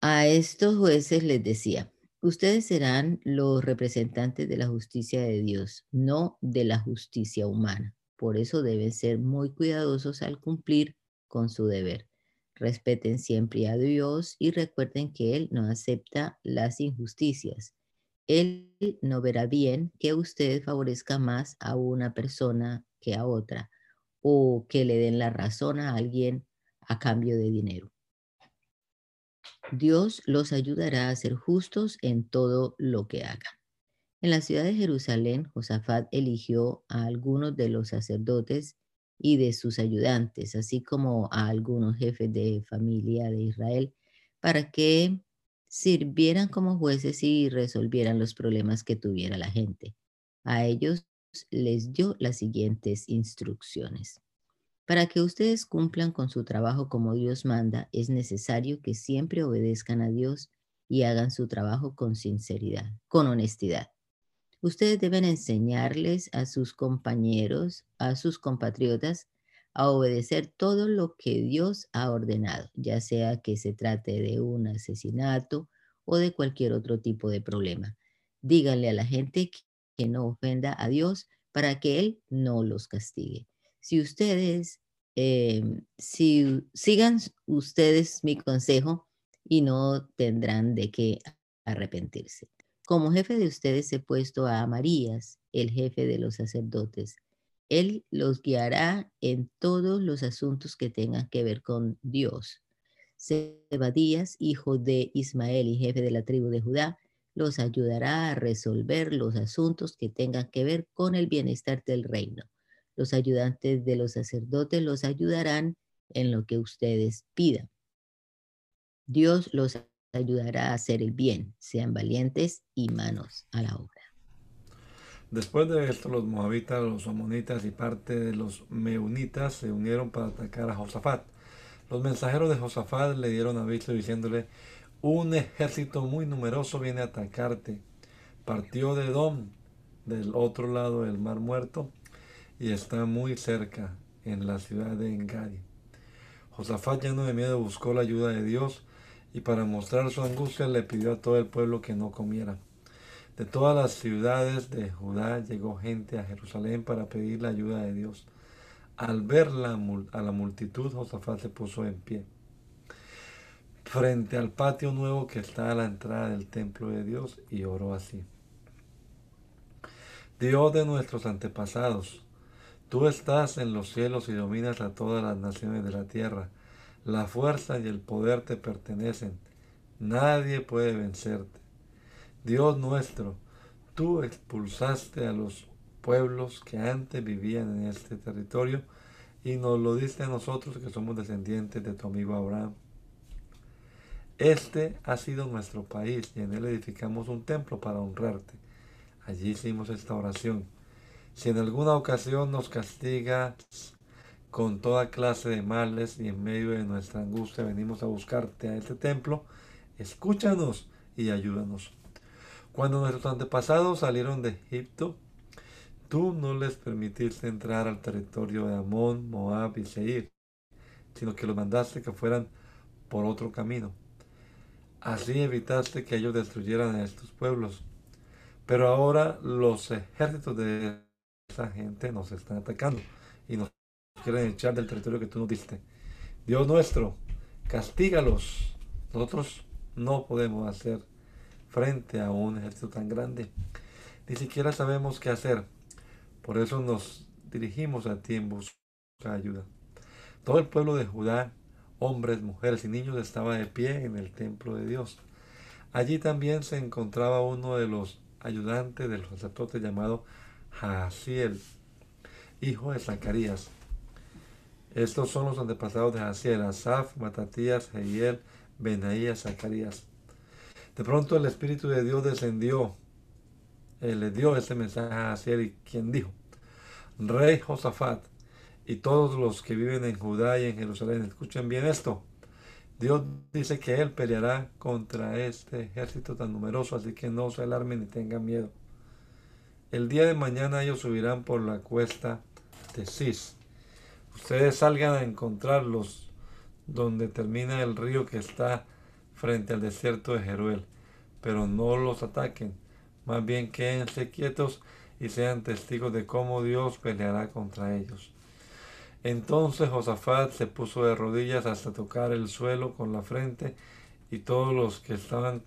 A estos jueces les decía, ustedes serán los representantes de la justicia de Dios, no de la justicia humana. Por eso deben ser muy cuidadosos al cumplir con su deber. Respeten siempre a Dios y recuerden que Él no acepta las injusticias él no verá bien que usted favorezca más a una persona que a otra o que le den la razón a alguien a cambio de dinero. Dios los ayudará a ser justos en todo lo que hagan. En la ciudad de Jerusalén, Josafat eligió a algunos de los sacerdotes y de sus ayudantes, así como a algunos jefes de familia de Israel, para que sirvieran como jueces y resolvieran los problemas que tuviera la gente. A ellos les dio las siguientes instrucciones. Para que ustedes cumplan con su trabajo como Dios manda, es necesario que siempre obedezcan a Dios y hagan su trabajo con sinceridad, con honestidad. Ustedes deben enseñarles a sus compañeros, a sus compatriotas, a obedecer todo lo que Dios ha ordenado, ya sea que se trate de un asesinato o de cualquier otro tipo de problema. Díganle a la gente que no ofenda a Dios para que Él no los castigue. Si ustedes, em, si sigan ustedes mi consejo y no tendrán de qué arrepentirse. Como jefe de ustedes he puesto a Marías, el jefe de los sacerdotes. Él los guiará en todos los asuntos que tengan que ver con Dios. Sebadías, hijo de Ismael y jefe de la tribu de Judá, los ayudará a resolver los asuntos que tengan que ver con el bienestar del reino. Los ayudantes de los sacerdotes los ayudarán en lo que ustedes pidan. Dios los ayudará a hacer el bien. Sean valientes y manos a la obra. Después de esto, los moabitas, los amonitas y parte de los meunitas se unieron para atacar a Josafat. Los mensajeros de Josafat le dieron aviso diciéndole, un ejército muy numeroso viene a atacarte. Partió de Edom, del otro lado del mar muerto, y está muy cerca, en la ciudad de Engadi. Josafat, lleno de miedo, buscó la ayuda de Dios y para mostrar su angustia le pidió a todo el pueblo que no comiera. De todas las ciudades de Judá llegó gente a Jerusalén para pedir la ayuda de Dios. Al ver a la multitud, Josafat se puso en pie frente al patio nuevo que está a la entrada del templo de Dios y oró así. Dios de nuestros antepasados, tú estás en los cielos y dominas a todas las naciones de la tierra. La fuerza y el poder te pertenecen. Nadie puede vencerte. Dios nuestro, tú expulsaste a los pueblos que antes vivían en este territorio y nos lo diste a nosotros que somos descendientes de tu amigo Abraham. Este ha sido nuestro país y en él edificamos un templo para honrarte. Allí hicimos esta oración. Si en alguna ocasión nos castigas con toda clase de males y en medio de nuestra angustia venimos a buscarte a este templo, escúchanos y ayúdanos. Cuando nuestros antepasados salieron de Egipto, tú no les permitiste entrar al territorio de Amón, Moab y Seir, sino que los mandaste que fueran por otro camino. Así evitaste que ellos destruyeran a estos pueblos. Pero ahora los ejércitos de esa gente nos están atacando y nos quieren echar del territorio que tú nos diste. Dios nuestro, castígalos. Nosotros no podemos hacer frente a un ejército tan grande. Ni siquiera sabemos qué hacer. Por eso nos dirigimos a ti en busca de ayuda. Todo el pueblo de Judá hombres, mujeres y niños estaba de pie en el templo de Dios. Allí también se encontraba uno de los ayudantes del sacerdote llamado Jaciel, hijo de Zacarías. Estos son los antepasados de Jaciel, Asaf, Matatías, Jehiel, Benaías, Zacarías. De pronto el Espíritu de Dios descendió, él le dio ese mensaje a Jaciel y quien dijo, Rey Josafat, y todos los que viven en Judá y en Jerusalén, escuchen bien esto. Dios dice que Él peleará contra este ejército tan numeroso, así que no se alarmen ni tengan miedo. El día de mañana ellos subirán por la cuesta de Cis. Ustedes salgan a encontrarlos donde termina el río que está frente al desierto de Jeruel, pero no los ataquen, más bien quédense quietos y sean testigos de cómo Dios peleará contra ellos. Entonces Josafat se puso de rodillas hasta tocar el suelo con la frente, y todos los que estaban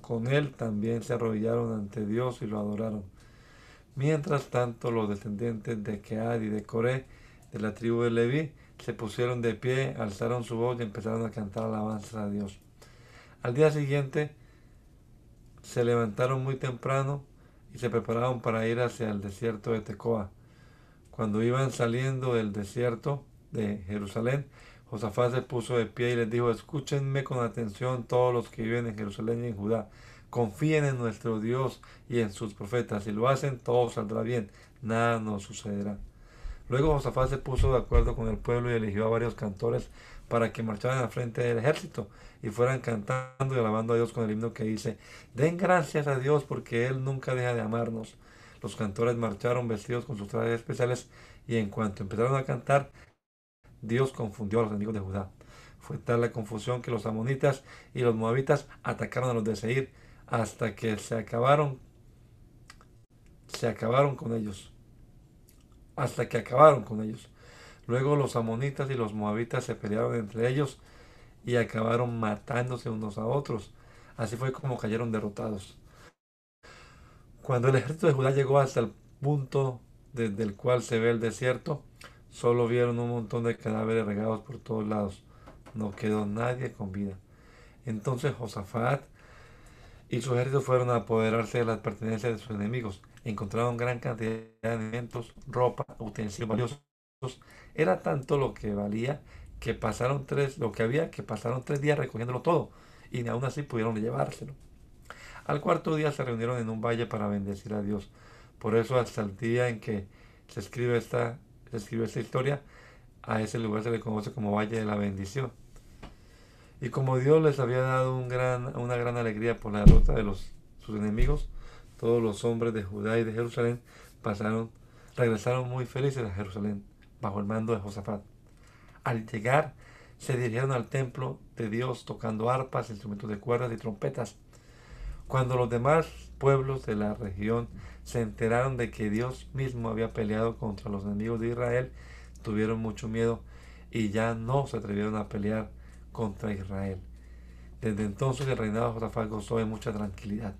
con él también se arrodillaron ante Dios y lo adoraron. Mientras tanto, los descendientes de Kead y de Coré, de la tribu de Leví, se pusieron de pie, alzaron su voz y empezaron a cantar alabanza a Dios. Al día siguiente se levantaron muy temprano y se prepararon para ir hacia el desierto de Tecoa. Cuando iban saliendo del desierto de Jerusalén, Josafat se puso de pie y les dijo, escúchenme con atención todos los que viven en Jerusalén y en Judá. Confíen en nuestro Dios y en sus profetas. Si lo hacen, todo saldrá bien. Nada nos sucederá. Luego Josafat se puso de acuerdo con el pueblo y eligió a varios cantores para que marcharan al frente del ejército y fueran cantando y alabando a Dios con el himno que dice, den gracias a Dios porque Él nunca deja de amarnos. Los cantores marcharon vestidos con sus trajes especiales y en cuanto empezaron a cantar, Dios confundió a los enemigos de Judá. Fue tal la confusión que los amonitas y los moabitas atacaron a los de Seir hasta que se acabaron se acabaron con ellos. Hasta que acabaron con ellos. Luego los amonitas y los moabitas se pelearon entre ellos y acabaron matándose unos a otros. Así fue como cayeron derrotados. Cuando el ejército de Judá llegó hasta el punto desde el cual se ve el desierto, solo vieron un montón de cadáveres regados por todos lados. No quedó nadie con vida. Entonces Josafat y su ejército fueron a apoderarse de las pertenencias de sus enemigos. Encontraron gran cantidad de alimentos, ropa, utensilios valiosos era tanto lo que valía que pasaron tres, lo que había, que pasaron tres días recogiéndolo todo y aún así pudieron llevárselo. Al cuarto día se reunieron en un valle para bendecir a Dios. Por eso hasta el día en que se escribe esta, se escribe esta historia, a ese lugar se le conoce como Valle de la Bendición. Y como Dios les había dado un gran, una gran alegría por la derrota de los, sus enemigos, todos los hombres de Judá y de Jerusalén pasaron, regresaron muy felices a Jerusalén bajo el mando de Josafat. Al llegar, se dirigieron al templo de Dios tocando arpas, instrumentos de cuerdas y trompetas. Cuando los demás pueblos de la región se enteraron de que Dios mismo había peleado contra los enemigos de Israel, tuvieron mucho miedo y ya no se atrevieron a pelear contra Israel. Desde entonces el reinado de Josafat gozó de mucha tranquilidad.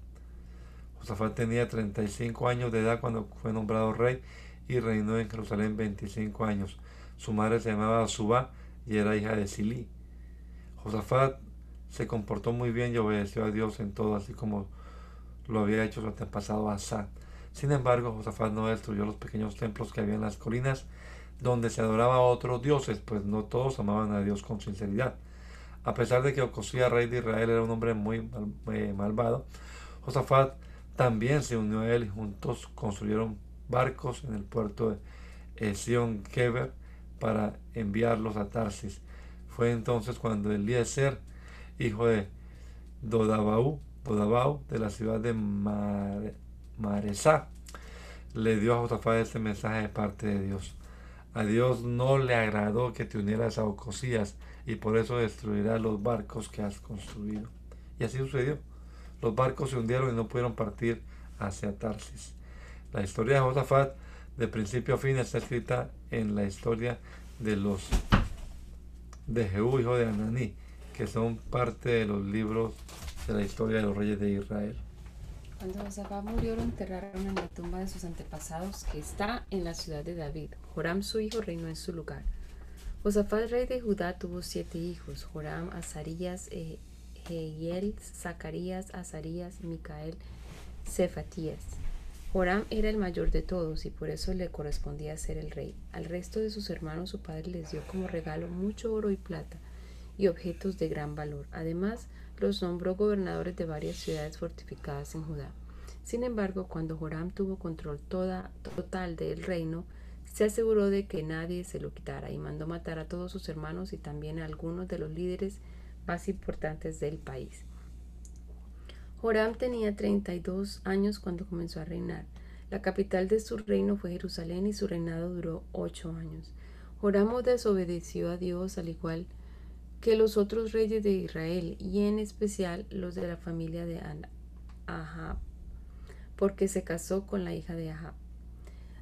Josafat tenía 35 años de edad cuando fue nombrado rey y reinó en Jerusalén 25 años. Su madre se llamaba Suba y era hija de Silí. Josafat se comportó muy bien y obedeció a Dios en todo, así como lo había hecho su antepasado Asa. Sin embargo, Josafat no destruyó los pequeños templos que había en las colinas donde se adoraba a otros dioses, pues no todos amaban a Dios con sinceridad. A pesar de que Ocosía, rey de Israel, era un hombre muy eh, malvado, Josafat también se unió a él y juntos construyeron barcos en el puerto de Sion Keber para enviarlos a Tarsis. Fue entonces cuando Eliezer, hijo de Dodabau, Dodabau de la ciudad de Maresá, le dio a Josafat este mensaje de parte de Dios. A Dios no le agradó que te unieras a Ocosías y por eso destruirá los barcos que has construido. Y así sucedió. Los barcos se hundieron y no pudieron partir hacia Tarsis. La historia de Josafat, de principio a fin, está escrita en la historia de los de Jehú, hijo de Ananí, que son parte de los libros de la historia de los reyes de Israel. Cuando Josafat murió, lo enterraron en la tumba de sus antepasados, que está en la ciudad de David. Joram, su hijo, reinó en su lugar. Josafat, rey de Judá, tuvo siete hijos: Joram, Azarías, Jehiel, Zacarías, Azarías, Micael, Cefatías. Joram era el mayor de todos y por eso le correspondía ser el rey. Al resto de sus hermanos su padre les dio como regalo mucho oro y plata y objetos de gran valor. Además, los nombró gobernadores de varias ciudades fortificadas en Judá. Sin embargo, cuando Joram tuvo control total del reino, se aseguró de que nadie se lo quitara y mandó matar a todos sus hermanos y también a algunos de los líderes más importantes del país. Joram tenía 32 años cuando comenzó a reinar. La capital de su reino fue Jerusalén y su reinado duró ocho años. Joram desobedeció a Dios al igual que los otros reyes de Israel y en especial los de la familia de Ahab, porque se casó con la hija de Ahab.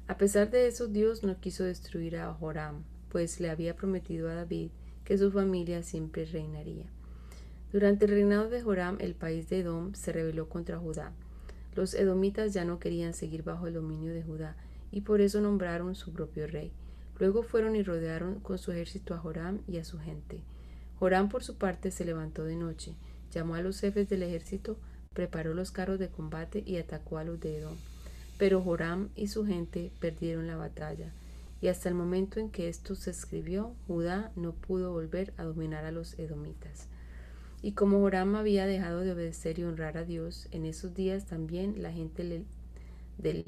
A pesar de eso, Dios no quiso destruir a Joram, pues le había prometido a David que su familia siempre reinaría. Durante el reinado de Joram, el país de Edom se rebeló contra Judá. Los edomitas ya no querían seguir bajo el dominio de Judá y por eso nombraron su propio rey. Luego fueron y rodearon con su ejército a Joram y a su gente. Joram por su parte se levantó de noche, llamó a los jefes del ejército, preparó los carros de combate y atacó a los de Edom. Pero Joram y su gente perdieron la batalla, y hasta el momento en que esto se escribió, Judá no pudo volver a dominar a los edomitas. Y como Joram había dejado de obedecer y honrar a Dios, en esos días también la gente del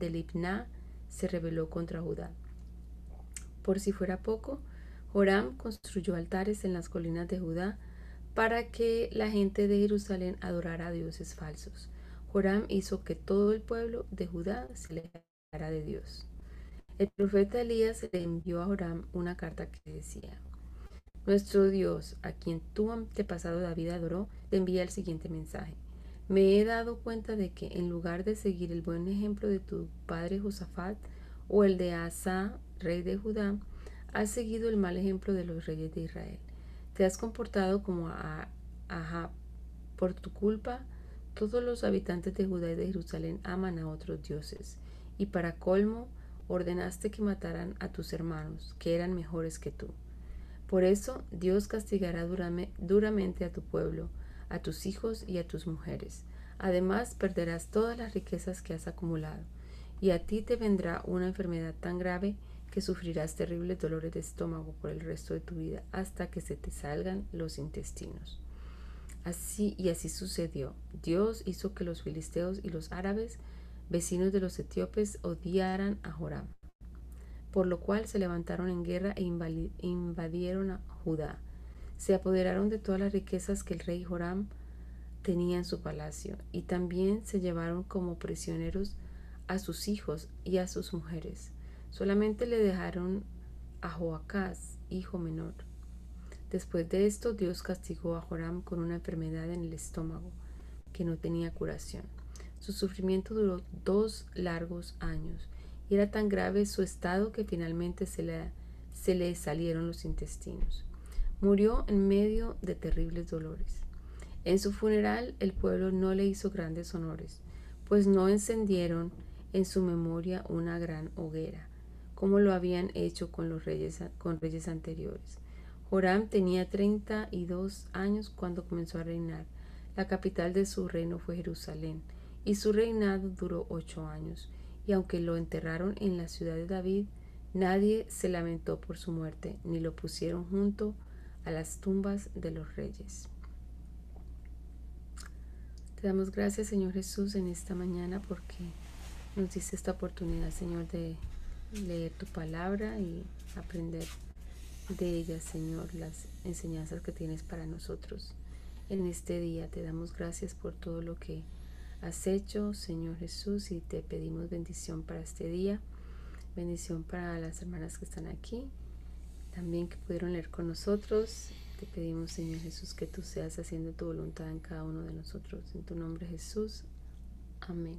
Ibná se rebeló contra Judá. Por si fuera poco, Joram construyó altares en las colinas de Judá para que la gente de Jerusalén adorara a dioses falsos. Joram hizo que todo el pueblo de Judá se alejara de Dios. El profeta Elías le envió a Joram una carta que decía, Nuestro Dios, a quien tu antepasado David adoró, te envía el siguiente mensaje. Me he dado cuenta de que en lugar de seguir el buen ejemplo de tu padre Josafat o el de Asa, rey de Judá, has seguido el mal ejemplo de los reyes de Israel. Te has comportado como a Ahab. Por tu culpa, todos los habitantes de Judá y de Jerusalén aman a otros dioses. Y para colmo, ordenaste que mataran a tus hermanos, que eran mejores que tú. Por eso Dios castigará duramente a tu pueblo, a tus hijos y a tus mujeres. Además perderás todas las riquezas que has acumulado, y a ti te vendrá una enfermedad tan grave que sufrirás terribles dolores de estómago por el resto de tu vida hasta que se te salgan los intestinos. Así y así sucedió. Dios hizo que los filisteos y los árabes, vecinos de los etíopes, odiaran a Joram, por lo cual se levantaron en guerra e invadieron a Judá. Se apoderaron de todas las riquezas que el rey Joram tenía en su palacio y también se llevaron como prisioneros a sus hijos y a sus mujeres. Solamente le dejaron a Joacás, hijo menor. Después de esto, Dios castigó a Joram con una enfermedad en el estómago que no tenía curación. Su sufrimiento duró dos largos años y era tan grave su estado que finalmente se le, se le salieron los intestinos. Murió en medio de terribles dolores. En su funeral el pueblo no le hizo grandes honores, pues no encendieron en su memoria una gran hoguera como lo habían hecho con los reyes, con reyes anteriores. Joram tenía 32 años cuando comenzó a reinar. La capital de su reino fue Jerusalén, y su reinado duró ocho años. Y aunque lo enterraron en la ciudad de David, nadie se lamentó por su muerte, ni lo pusieron junto a las tumbas de los reyes. Te damos gracias, Señor Jesús, en esta mañana porque nos diste esta oportunidad, Señor, de leer tu palabra y aprender de ella, Señor, las enseñanzas que tienes para nosotros. En este día te damos gracias por todo lo que has hecho, Señor Jesús, y te pedimos bendición para este día, bendición para las hermanas que están aquí, también que pudieron leer con nosotros. Te pedimos, Señor Jesús, que tú seas haciendo tu voluntad en cada uno de nosotros. En tu nombre, Jesús. Amén.